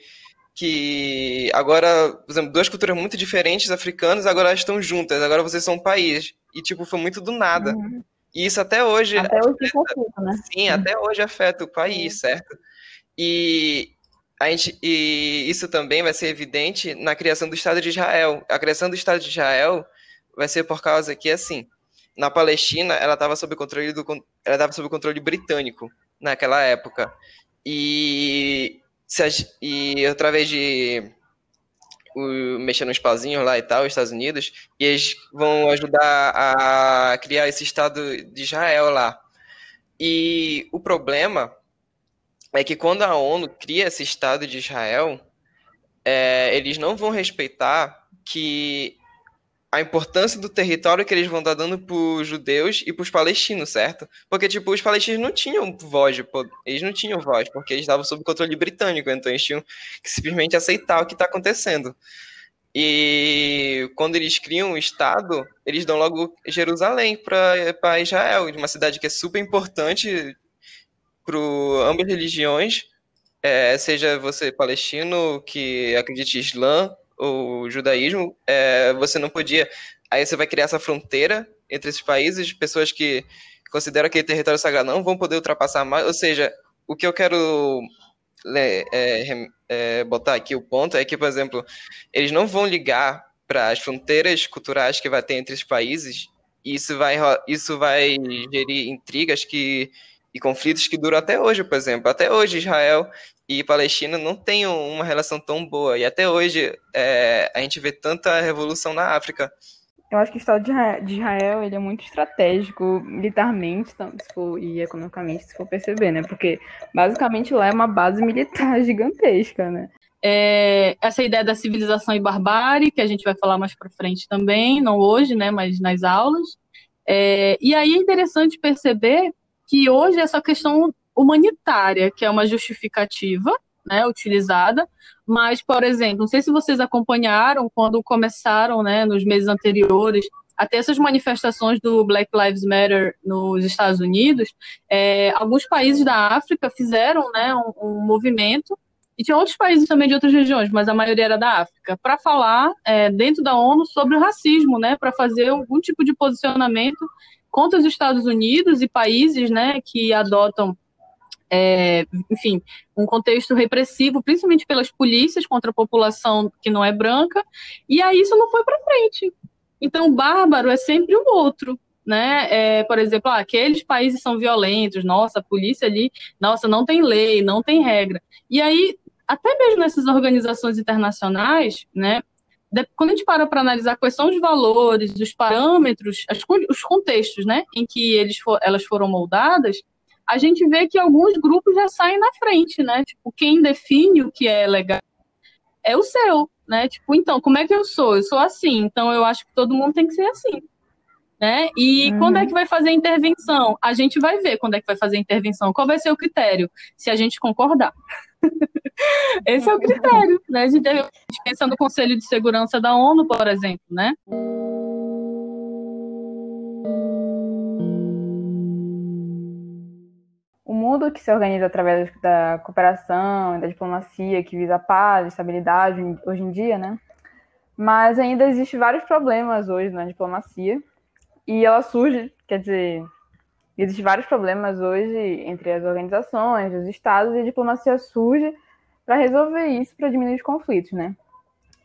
que agora, por exemplo, duas culturas muito diferentes africanas, agora elas estão juntas, agora vocês são um país. E, tipo, foi muito do nada. Uhum. E isso até hoje. Até hoje afeta, conflito, né? Sim, até hoje afeta o país, certo? E, a gente, e isso também vai ser evidente na criação do Estado de Israel. A criação do Estado de Israel vai ser por causa que, assim, na Palestina, ela estava sob controle sob controle britânico naquela época. E se e através de o, mexer nos pauzinhos lá e tal, Estados Unidos, e eles vão ajudar a criar esse Estado de Israel lá. E o problema é que quando a ONU cria esse Estado de Israel, é, eles não vão respeitar que a importância do território que eles vão estar dando para os judeus e para os palestinos, certo? Porque, tipo, os palestinos não tinham voz, eles não tinham voz, porque eles estavam sob controle britânico, então eles tinham que simplesmente aceitar o que está acontecendo. E quando eles criam o Estado, eles dão logo Jerusalém para Israel, uma cidade que é super importante para ambas religiões, é, seja você palestino que acredite em Islã o judaísmo, é, você não podia. Aí você vai criar essa fronteira entre esses países, pessoas que consideram aquele território sagrado não vão poder ultrapassar mais. Ou seja, o que eu quero é, é, é, botar aqui o ponto é que, por exemplo, eles não vão ligar para as fronteiras culturais que vai ter entre os países. Isso vai, isso vai gerir intrigas que e conflitos que duram até hoje, por exemplo. Até hoje, Israel e Palestina não têm uma relação tão boa. E até hoje é, a gente vê tanta revolução na África. Eu acho que o Estado de Israel ele é muito estratégico, militarmente se for, e economicamente, se for perceber, né? Porque basicamente lá é uma base militar gigantesca, né? É, essa ideia da civilização e barbárie, que a gente vai falar mais para frente também, não hoje, né, mas nas aulas. É, e aí é interessante perceber que hoje essa questão humanitária, que é uma justificativa, né, utilizada, mas, por exemplo, não sei se vocês acompanharam quando começaram, né, nos meses anteriores, até essas manifestações do Black Lives Matter nos Estados Unidos, é, alguns países da África fizeram, né, um, um, movimento e tinha outros países também de outras regiões, mas a maioria era da África, para falar é, dentro da ONU sobre o racismo, né, para fazer algum tipo de posicionamento contra os Estados Unidos e países né, que adotam, é, enfim, um contexto repressivo, principalmente pelas polícias contra a população que não é branca, e aí isso não foi para frente. Então, o bárbaro é sempre o outro, né? É, por exemplo, ah, aqueles países são violentos, nossa, a polícia ali, nossa, não tem lei, não tem regra. E aí, até mesmo nessas organizações internacionais, né? Quando a gente para para analisar quais são os valores, os parâmetros, as, os contextos né, em que eles for, elas foram moldadas, a gente vê que alguns grupos já saem na frente, né? Tipo, quem define o que é legal é o seu, né? Tipo, então, como é que eu sou? Eu sou assim, então eu acho que todo mundo tem que ser assim. Né? E uhum. quando é que vai fazer a intervenção? A gente vai ver quando é que vai fazer a intervenção. Qual vai ser o critério? Se a gente concordar. Esse é o critério, né? A gente pensa no Conselho de Segurança da ONU, por exemplo, né? O mundo que se organiza através da cooperação, da diplomacia, que visa paz, estabilidade hoje em dia, né? Mas ainda existem vários problemas hoje na diplomacia. E ela surge, quer dizer, Existem vários problemas hoje entre as organizações, os estados, e a diplomacia surge para resolver isso, para diminuir os conflitos, né?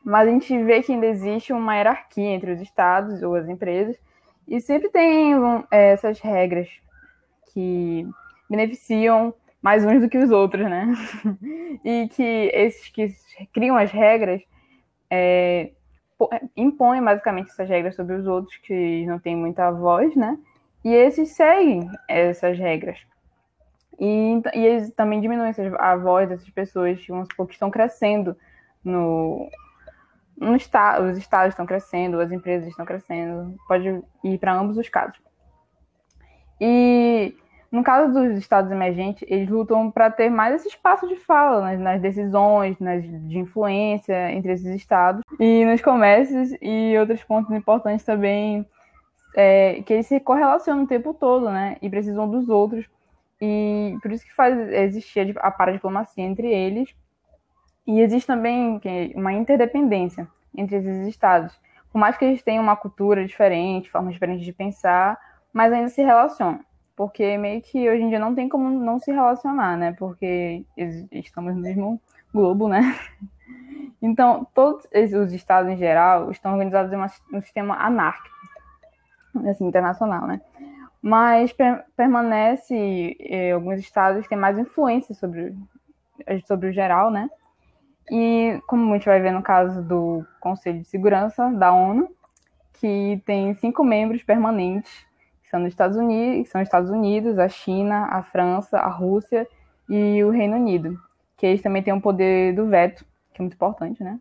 Mas a gente vê que ainda existe uma hierarquia entre os estados ou as empresas, e sempre tem é, essas regras que beneficiam mais uns do que os outros, né? e que esses que criam as regras é, impõem basicamente essas regras sobre os outros que não têm muita voz, né? E esses seguem essas regras. E, e eles também diminuem a voz dessas pessoas, vamos supor, que estão crescendo no, no estado, os estados estão crescendo, as empresas estão crescendo, pode ir para ambos os casos. E no caso dos estados emergentes, eles lutam para ter mais esse espaço de fala nas, nas decisões, nas, de influência entre esses estados e nos comércios e outros pontos importantes também é, que eles se correlacionam o tempo todo, né? E precisam dos outros. E por isso que faz existir a paradiplomacia entre eles. E existe também uma interdependência entre esses estados. Por mais que eles tenham uma cultura diferente, formas diferentes de pensar, mas ainda se relacionam. Porque meio que hoje em dia não tem como não se relacionar, né? Porque estamos no mesmo globo, né? Então, todos os estados em geral estão organizados em um sistema anárquico assim, internacional, né? Mas per permanece eh, alguns estados têm mais influência sobre, sobre o geral, né? E como a gente vai ver no caso do Conselho de Segurança da ONU, que tem cinco membros permanentes, que são, Estados Unidos, são os Estados Unidos, a China, a França, a Rússia e o Reino Unido, que eles também têm o poder do veto, que é muito importante, né?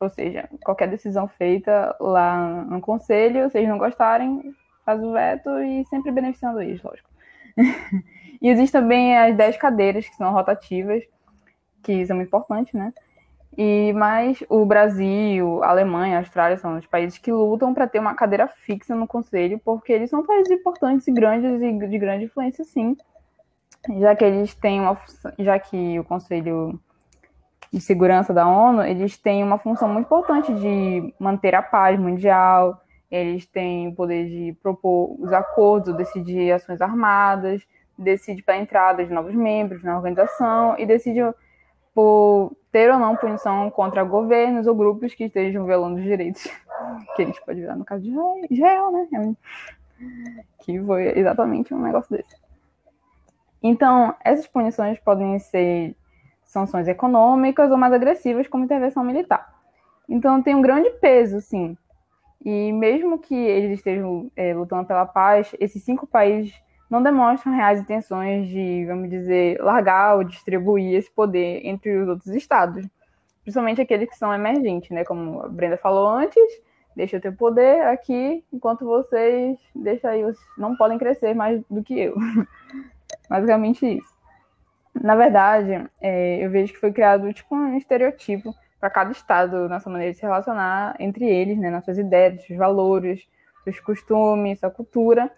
Ou seja, qualquer decisão feita lá no conselho, se eles não gostarem, faz o veto e sempre beneficiando eles, lógico. e existem também as 10 cadeiras que são rotativas, que são muito importantes, né? E mais o Brasil, a Alemanha, a Austrália são os países que lutam para ter uma cadeira fixa no conselho, porque eles são países importantes e grandes e de grande influência, sim. Já que eles têm uma já que o conselho de segurança da ONU, eles têm uma função muito importante de manter a paz mundial, eles têm o poder de propor os acordos, decidir ações armadas, decide para a entrada de novos membros na organização e decide por ter ou não punição contra governos ou grupos que estejam violando os direitos que a gente pode ver no caso de Israel, né? Que foi exatamente um negócio desse. Então, essas punições podem ser sanções econômicas ou mais agressivas, como intervenção militar. Então, tem um grande peso, sim. E mesmo que eles estejam é, lutando pela paz, esses cinco países não demonstram reais intenções de, vamos dizer, largar ou distribuir esse poder entre os outros estados, principalmente aqueles que são emergentes, né? Como a Brenda falou antes, deixa eu ter poder aqui, enquanto vocês, deixa aí, vocês não podem crescer mais do que eu. Basicamente isso. Na verdade, é, eu vejo que foi criado tipo um estereotipo para cada estado na sua maneira de se relacionar entre eles, né, nas suas ideias, seus valores, seus costumes, sua cultura.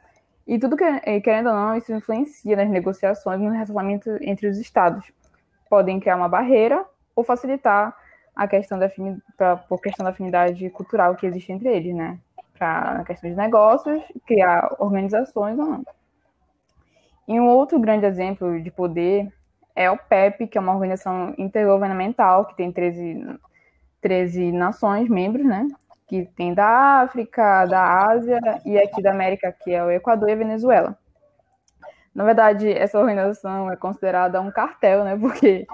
E tudo que, é, querendo ou não, isso influencia nas negociações no relacionamento entre os estados. Podem criar uma barreira ou facilitar a questão da pra, por questão da afinidade cultural que existe entre eles, né? Para a questão de negócios, criar organizações ou não. E um outro grande exemplo de poder é o PEP, que é uma organização intergovernamental que tem 13, 13 nações membros, né? Que tem da África, da Ásia e aqui da América, que é o Equador e a Venezuela. Na verdade, essa organização é considerada um cartel, né? Porque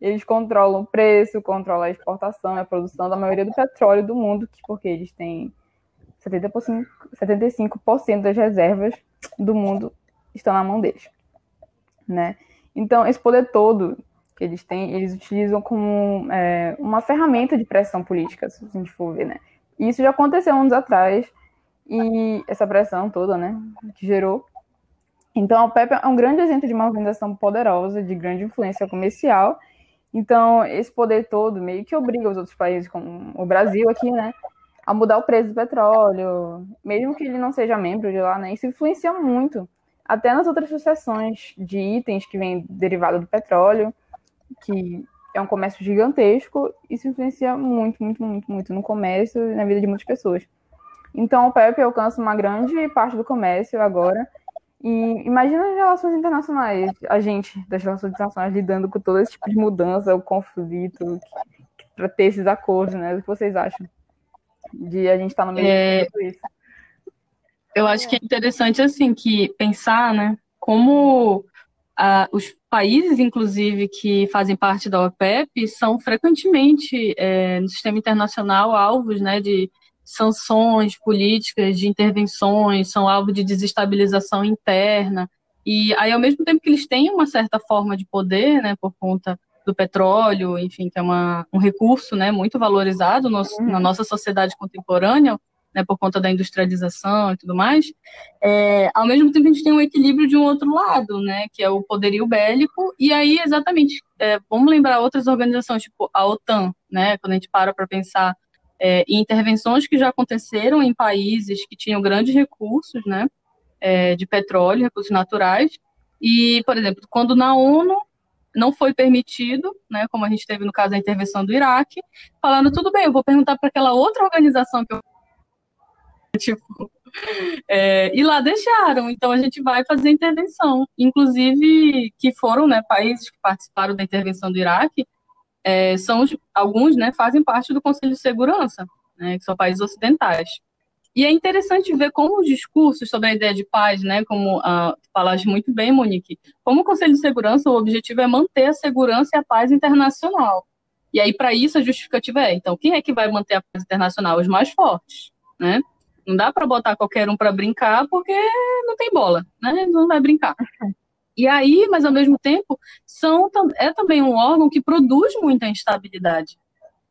eles controlam o preço, controlam a exportação e a produção da maioria do petróleo do mundo, porque eles têm 70%, 75% das reservas do mundo estão na mão deles, né? Então, esse poder todo que eles têm, eles utilizam como é, uma ferramenta de pressão política, se a gente for ver, né? E isso já aconteceu anos atrás, e essa pressão toda, né, que gerou. Então, a OPEP é um grande exemplo de uma organização poderosa, de grande influência comercial. Então, esse poder todo meio que obriga os outros países, como o Brasil aqui, né, a mudar o preço do petróleo, mesmo que ele não seja membro de lá, né? Isso influencia muito até nas outras sucessões de itens que vêm derivado do petróleo, que é um comércio gigantesco, isso influencia muito, muito, muito, muito no comércio e na vida de muitas pessoas. Então, o PEP alcança uma grande parte do comércio agora. E imagina as relações internacionais, a gente das relações internacionais lidando com todo esse tipo de mudança, o conflito, para ter esses acordos, né? O que vocês acham? De a gente estar tá no meio é... de tudo isso. Eu acho que é interessante, assim, que pensar, né, como ah, os países, inclusive, que fazem parte da OPEP, são frequentemente, é, no sistema internacional, alvos, né, de sanções políticas, de intervenções, são alvo de desestabilização interna. E aí, ao mesmo tempo que eles têm uma certa forma de poder, né, por conta do petróleo, enfim, que é uma, um recurso, né, muito valorizado no, na nossa sociedade contemporânea, né, por conta da industrialização e tudo mais, é, ao mesmo tempo a gente tem um equilíbrio de um outro lado, né, que é o poderio bélico, e aí, exatamente, é, vamos lembrar outras organizações, tipo a OTAN, né, quando a gente para para pensar é, em intervenções que já aconteceram em países que tinham grandes recursos, né, é, de petróleo, recursos naturais, e, por exemplo, quando na ONU não foi permitido, né, como a gente teve no caso da intervenção do Iraque, falando, tudo bem, eu vou perguntar para aquela outra organização que eu tipo, é, e lá deixaram, então a gente vai fazer intervenção. Inclusive, que foram né, países que participaram da intervenção do Iraque, é, são alguns né, fazem parte do Conselho de Segurança, né, que são países ocidentais. E é interessante ver como os discursos sobre a ideia de paz, né, como uh, falaste muito bem, Monique, como o Conselho de Segurança, o objetivo é manter a segurança e a paz internacional. E aí, para isso, a justificativa é, então, quem é que vai manter a paz internacional? Os mais fortes, né? Não dá para botar qualquer um para brincar porque não tem bola, né? Não vai brincar. E aí, mas ao mesmo tempo, são, é também um órgão que produz muita instabilidade,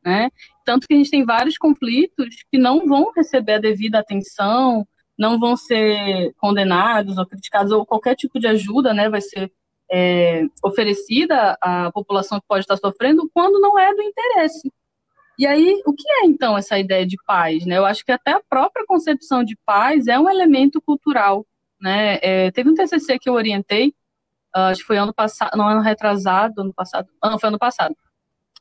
né? Tanto que a gente tem vários conflitos que não vão receber a devida atenção, não vão ser condenados ou criticados, ou qualquer tipo de ajuda, né, vai ser é, oferecida à população que pode estar sofrendo quando não é do interesse. E aí, o que é então essa ideia de paz? Né? Eu acho que até a própria concepção de paz é um elemento cultural. Né? É, teve um TCC que eu orientei, uh, acho que foi ano passado, não ano retrasado, ano passado, não, foi ano passado,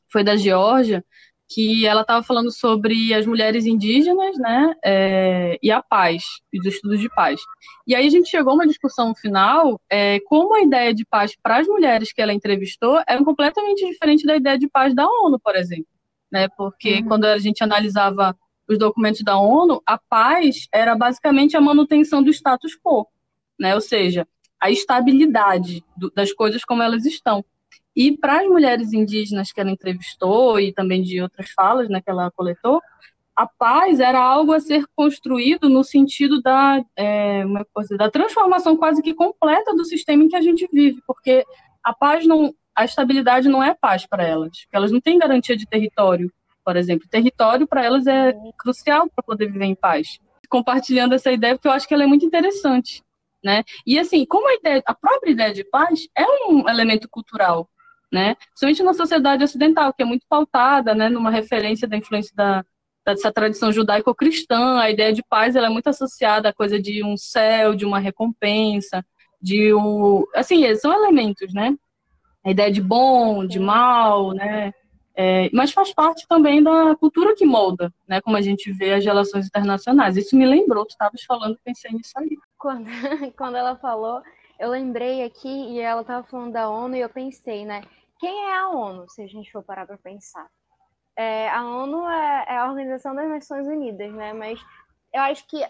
foi da Geórgia, que ela estava falando sobre as mulheres indígenas, né, é, e a paz, os estudos de paz. E aí a gente chegou a uma discussão final, é, como a ideia de paz para as mulheres que ela entrevistou é completamente diferente da ideia de paz da ONU, por exemplo, né, porque uhum. quando a gente analisava os documentos da ONU, a paz era basicamente a manutenção do status quo, né, ou seja, a estabilidade do, das coisas como elas estão. E para as mulheres indígenas que ela entrevistou e também de outras falas né, que ela coletou, a paz era algo a ser construído no sentido da, é, coisa, da transformação quase que completa do sistema em que a gente vive, porque a paz não, a estabilidade não é paz para elas, elas não têm garantia de território, por exemplo. Território para elas é crucial para poder viver em paz. Compartilhando essa ideia, porque eu acho que ela é muito interessante. Né? E assim, como a, ideia, a própria ideia de paz é um elemento cultural, né? Principalmente na sociedade ocidental, que é muito pautada, né, numa referência da influência da, dessa tradição judaico-cristã, a ideia de paz ela é muito associada à coisa de um céu, de uma recompensa, de um, assim, são elementos, né? A ideia de bom, de mal, né? É, mas faz parte também da cultura que molda, né? Como a gente vê as relações internacionais. Isso me lembrou, tu estavas falando, pensei nisso aí. Quando, quando ela falou, eu lembrei aqui e ela estava falando da ONU e eu pensei, né? Quem é a ONU, se a gente for parar para pensar? É, a ONU é, é, a Organização das Nações Unidas, né? Mas eu acho que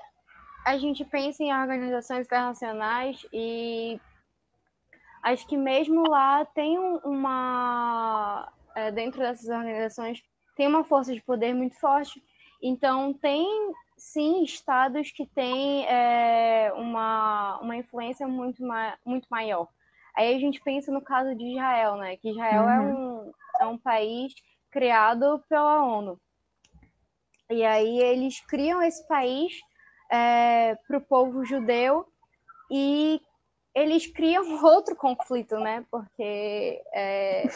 a gente pensa em organizações internacionais e acho que mesmo lá tem uma é, dentro dessas organizações tem uma força de poder muito forte. Então tem sim estados que têm é, uma, uma influência muito, ma muito maior. Aí a gente pensa no caso de Israel, né? Que Israel é uhum. é, um, é um país criado pela ONU. E aí eles criam esse país é, para o povo judeu e eles criam outro conflito, né? Porque é,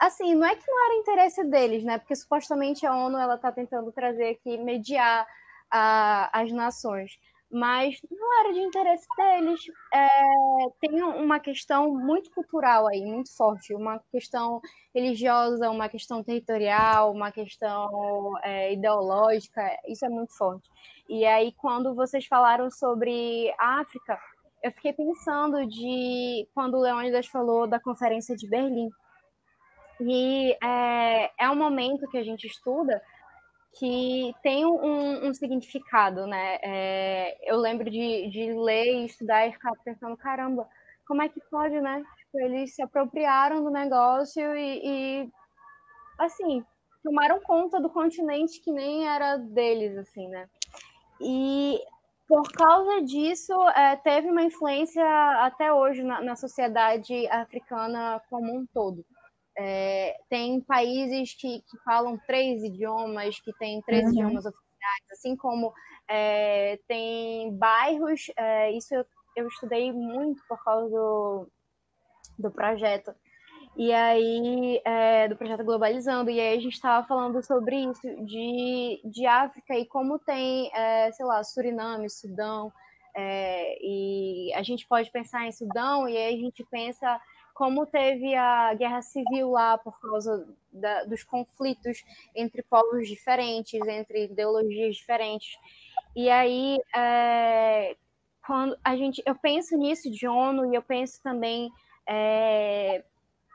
assim, não é que não era interesse deles, né? Porque supostamente a ONU ela está tentando trazer aqui mediar a, as nações mas não era de interesse deles. É, tem uma questão muito cultural aí, muito forte, uma questão religiosa, uma questão territorial, uma questão é, ideológica, isso é muito forte. E aí, quando vocês falaram sobre África, eu fiquei pensando de quando o Leônidas falou da Conferência de Berlim. E é, é um momento que a gente estuda que tem um, um significado, né? É, eu lembro de, de ler e estudar e ficar pensando, caramba, como é que pode, né? Tipo, eles se apropriaram do negócio e, e, assim, tomaram conta do continente que nem era deles, assim, né? E por causa disso, é, teve uma influência até hoje na, na sociedade africana como um todo. É, tem países que, que, falam três idiomas, que têm três uhum. idiomas oficiais, assim como é, tem bairros, é, isso eu, eu, estudei muito por causa do, do projeto. E aí, é, do projeto Globalizando, e aí a gente estava falando sobre isso, de, de África e como tem, é, sei lá, Suriname, Sudão, é, e a gente pode pensar em Sudão, e aí a gente pensa como teve a guerra civil lá por causa da, dos conflitos entre povos diferentes, entre ideologias diferentes. E aí, é, quando a gente, eu penso nisso de ONU e eu penso também é,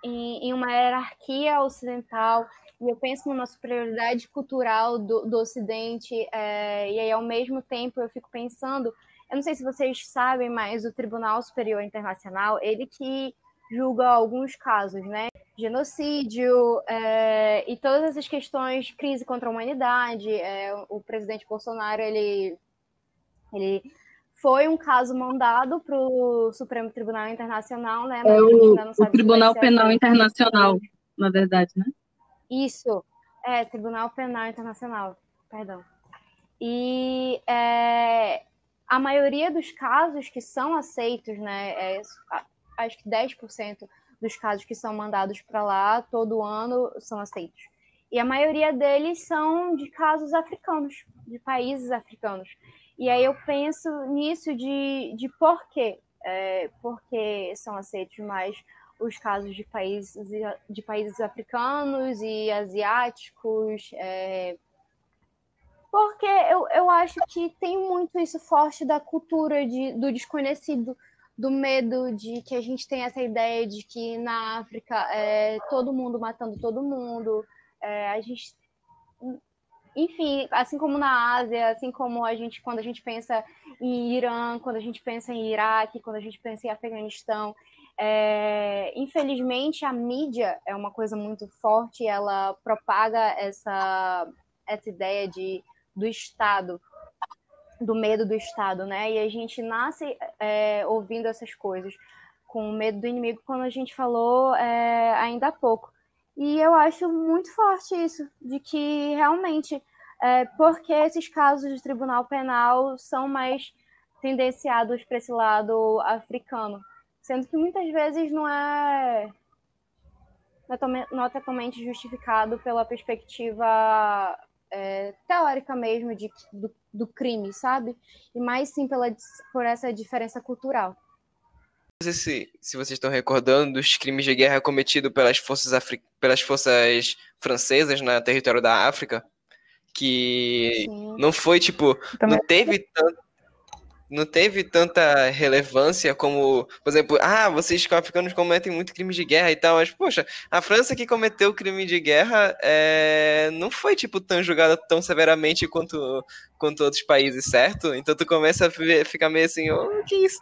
em, em, uma hierarquia ocidental e eu penso numa superioridade cultural do, do Ocidente é, e aí ao mesmo tempo eu fico pensando, eu não sei se vocês sabem, mas o Tribunal Superior Internacional, ele que julga alguns casos, né? Genocídio é, e todas essas questões crise contra a humanidade. É, o presidente Bolsonaro, ele, ele foi um caso mandado para o Supremo Tribunal Internacional, né? É o, o Tribunal Penal Internacional, na verdade, né? Isso, é, Tribunal Penal Internacional, perdão. E é, a maioria dos casos que são aceitos, né, é, acho que 10% dos casos que são mandados para lá todo ano são aceitos. E a maioria deles são de casos africanos, de países africanos. E aí eu penso nisso de, de por quê, é, por que são aceitos mais. os casos de países, de países africanos e asiáticos, é, porque eu, eu acho que tem muito isso forte da cultura de, do desconhecido, do medo de que a gente tem essa ideia de que na África é todo mundo matando todo mundo, é, a gente enfim, assim como na Ásia, assim como a gente, quando a gente pensa em Irã, quando a gente pensa em Iraque, quando a gente pensa em Afeganistão, é, infelizmente a mídia é uma coisa muito forte, ela propaga essa, essa ideia de, do Estado, do medo do Estado, né? E a gente nasce é, ouvindo essas coisas, com medo do inimigo, quando a gente falou é, ainda há pouco. E eu acho muito forte isso, de que realmente, é, porque esses casos de tribunal penal são mais tendenciados para esse lado africano, sendo que muitas vezes não é, não é totalmente justificado pela perspectiva é, teórica mesmo de, do, do, crime, sabe? E mais sim pela, por essa diferença cultural sei se, se vocês estão recordando dos crimes de guerra cometidos pelas forças, Afri pelas forças francesas no território da África, que Sim. não foi tipo, Também. não teve tanto não teve tanta relevância como, por exemplo, ah, vocês africanos cometem muito crimes de guerra e tal, mas, poxa, a França que cometeu crime de guerra é, não foi, tipo, tão julgada tão severamente quanto, quanto outros países, certo? Então tu começa a ficar meio assim, oh, que isso?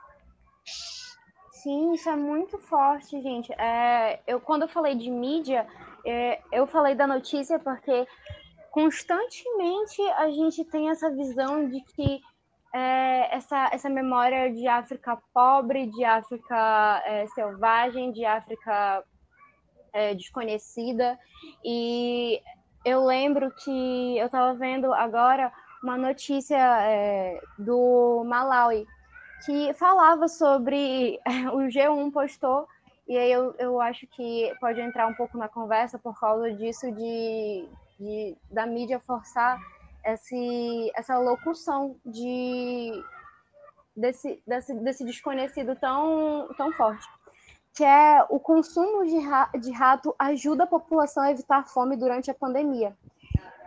Sim, isso é muito forte, gente. É, eu, quando eu falei de mídia, é, eu falei da notícia porque constantemente a gente tem essa visão de que é, essa, essa memória de África pobre, de África é, selvagem, de África é, desconhecida. E eu lembro que eu estava vendo agora uma notícia é, do Malawi, que falava sobre. O G1 postou, e aí eu, eu acho que pode entrar um pouco na conversa por causa disso de, de da mídia forçar esse, essa locução de, desse, desse, desse desconhecido tão, tão forte. Que é o consumo de, ra de rato ajuda a população a evitar fome durante a pandemia.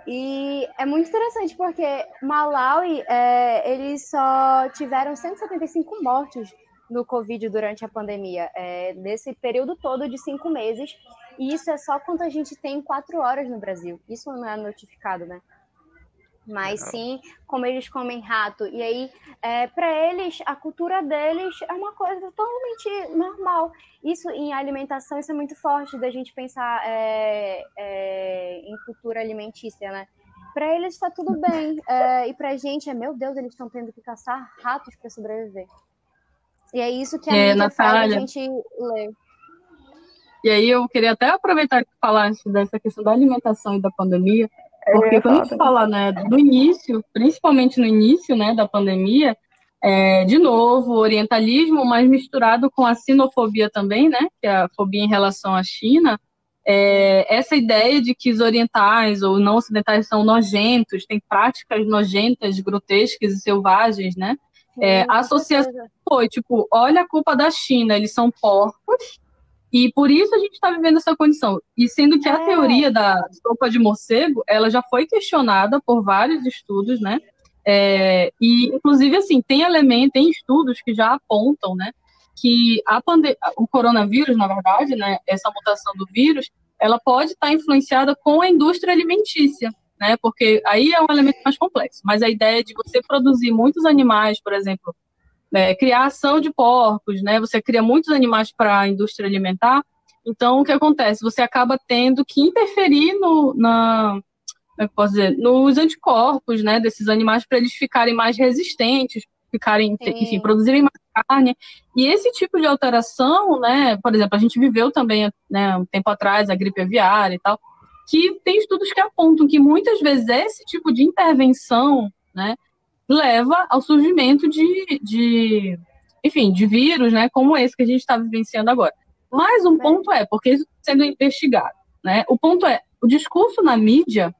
E é muito interessante porque Malawi, é, eles só tiveram 175 mortes no Covid durante a pandemia, é, nesse período todo de cinco meses. E isso é só quanto a gente tem em quatro horas no Brasil. Isso não é notificado, né? Mas sim como eles comem rato. E aí, é, para eles, a cultura deles é uma coisa totalmente normal. Isso em alimentação, isso é muito forte da gente pensar é, é, em cultura alimentícia, né? Para eles está tudo bem. É, e para a gente é, meu Deus, eles estão tendo que caçar ratos para sobreviver. E é isso que a é, a gente ler. E aí eu queria até aproveitar que falasse dessa questão da alimentação e da pandemia, porque quando a gente fala né, do início, principalmente no início né, da pandemia, é, de novo, orientalismo, mas misturado com a sinofobia também, né, que é a fobia em relação à China, é, essa ideia de que os orientais ou não ocidentais são nojentos, têm práticas nojentas, grotescas e selvagens, né? É, a associação foi tipo, olha a culpa da China, eles são porcos, e por isso a gente está vivendo essa condição. E sendo que a é. teoria da sopa de morcego, ela já foi questionada por vários estudos, né? É, e, inclusive, assim, tem elementos, tem estudos que já apontam, né? Que a pande o coronavírus, na verdade, né? Essa mutação do vírus, ela pode estar tá influenciada com a indústria alimentícia, né? Porque aí é um elemento mais complexo. Mas a ideia de você produzir muitos animais, por exemplo, é, criação de porcos, né? Você cria muitos animais para a indústria alimentar. Então, o que acontece? Você acaba tendo que interferir no, na, como é posso dizer, nos anticorpos, né, desses animais para eles ficarem mais resistentes, ficarem, Sim. enfim, produzirem mais carne. E esse tipo de alteração, né, por exemplo, a gente viveu também, né, um tempo atrás a gripe aviária e tal, que tem estudos que apontam que muitas vezes esse tipo de intervenção, né, leva ao surgimento de, de enfim, de vírus, né, como esse que a gente está vivenciando agora. Mas um ponto é, porque isso está sendo investigado, né? O ponto é, o discurso na mídia,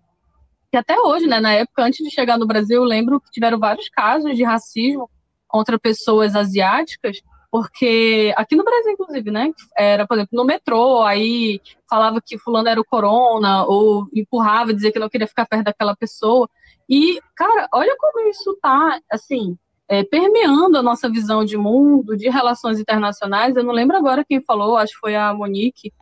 que até hoje, né, na época antes de chegar no Brasil, eu lembro que tiveram vários casos de racismo contra pessoas asiáticas, Porque aqui no Brasil, inclusive, né? Era, por exemplo, no metrô, aí falava que fulano era o corona, ou empurrava, dizia que não queria ficar perto daquela pessoa. E, cara, olha como isso tá, assim, é, permeando a nossa visão de mundo, de relações internacionais. Eu não lembro agora quem falou, acho que foi a Monique.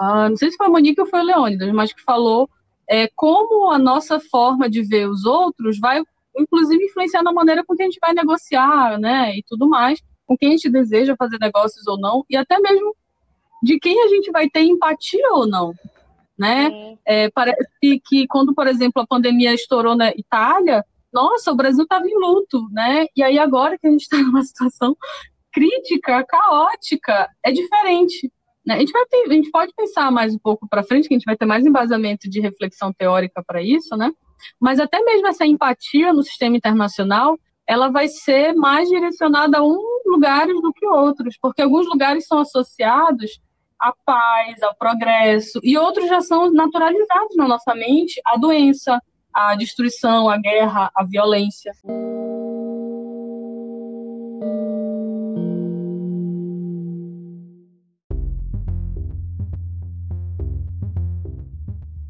Uh, não sei se foi a Monique ou foi o Leônidas, mas que falou é, como a nossa forma de ver os outros vai, inclusive, influenciar na maneira com que a gente vai negociar, né, e tudo mais, com quem a gente deseja fazer negócios ou não, e até mesmo de quem a gente vai ter empatia ou não, né? É, parece que quando, por exemplo, a pandemia estourou na Itália, nossa, o Brasil estava em luto, né? E aí agora que a gente está numa situação crítica, caótica, é diferente. Né? A, gente vai ter, a gente pode pensar mais um pouco para frente, que a gente vai ter mais embasamento de reflexão teórica para isso, né? Mas até mesmo essa empatia no sistema internacional, ela vai ser mais direcionada a uns lugares do que outros, porque alguns lugares são associados à paz, ao progresso, e outros já são naturalizados na nossa mente, a doença, a destruição, a guerra, a violência.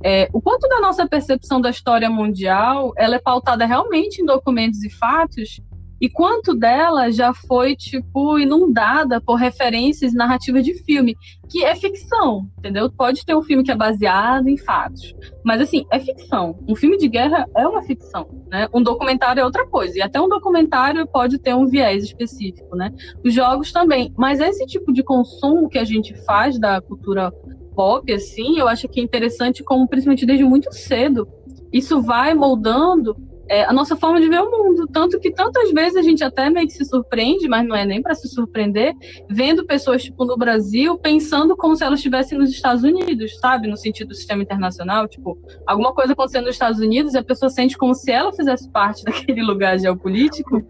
É, o quanto da nossa percepção da história mundial ela é pautada realmente em documentos e fatos e quanto dela já foi, tipo, inundada por referências narrativas de filme, que é ficção, entendeu? Pode ter um filme que é baseado em fatos, mas, assim, é ficção. Um filme de guerra é uma ficção, né? Um documentário é outra coisa, e até um documentário pode ter um viés específico, né? Os jogos também, mas esse tipo de consumo que a gente faz da cultura pop, assim, eu acho que é interessante como, principalmente desde muito cedo, isso vai moldando é, a nossa forma de ver o mundo. Tanto que tantas vezes a gente até meio que se surpreende, mas não é nem para se surpreender, vendo pessoas, tipo, no Brasil, pensando como se elas estivessem nos Estados Unidos, sabe? No sentido do sistema internacional. Tipo, alguma coisa acontecendo nos Estados Unidos e a pessoa sente como se ela fizesse parte daquele lugar geopolítico.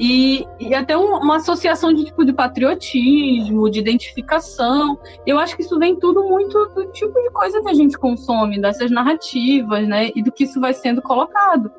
E, e até um, uma associação de tipo de patriotismo, de identificação. Eu acho que isso vem tudo muito do tipo de coisa que a gente consome, dessas narrativas, né? E do que isso vai sendo colocado.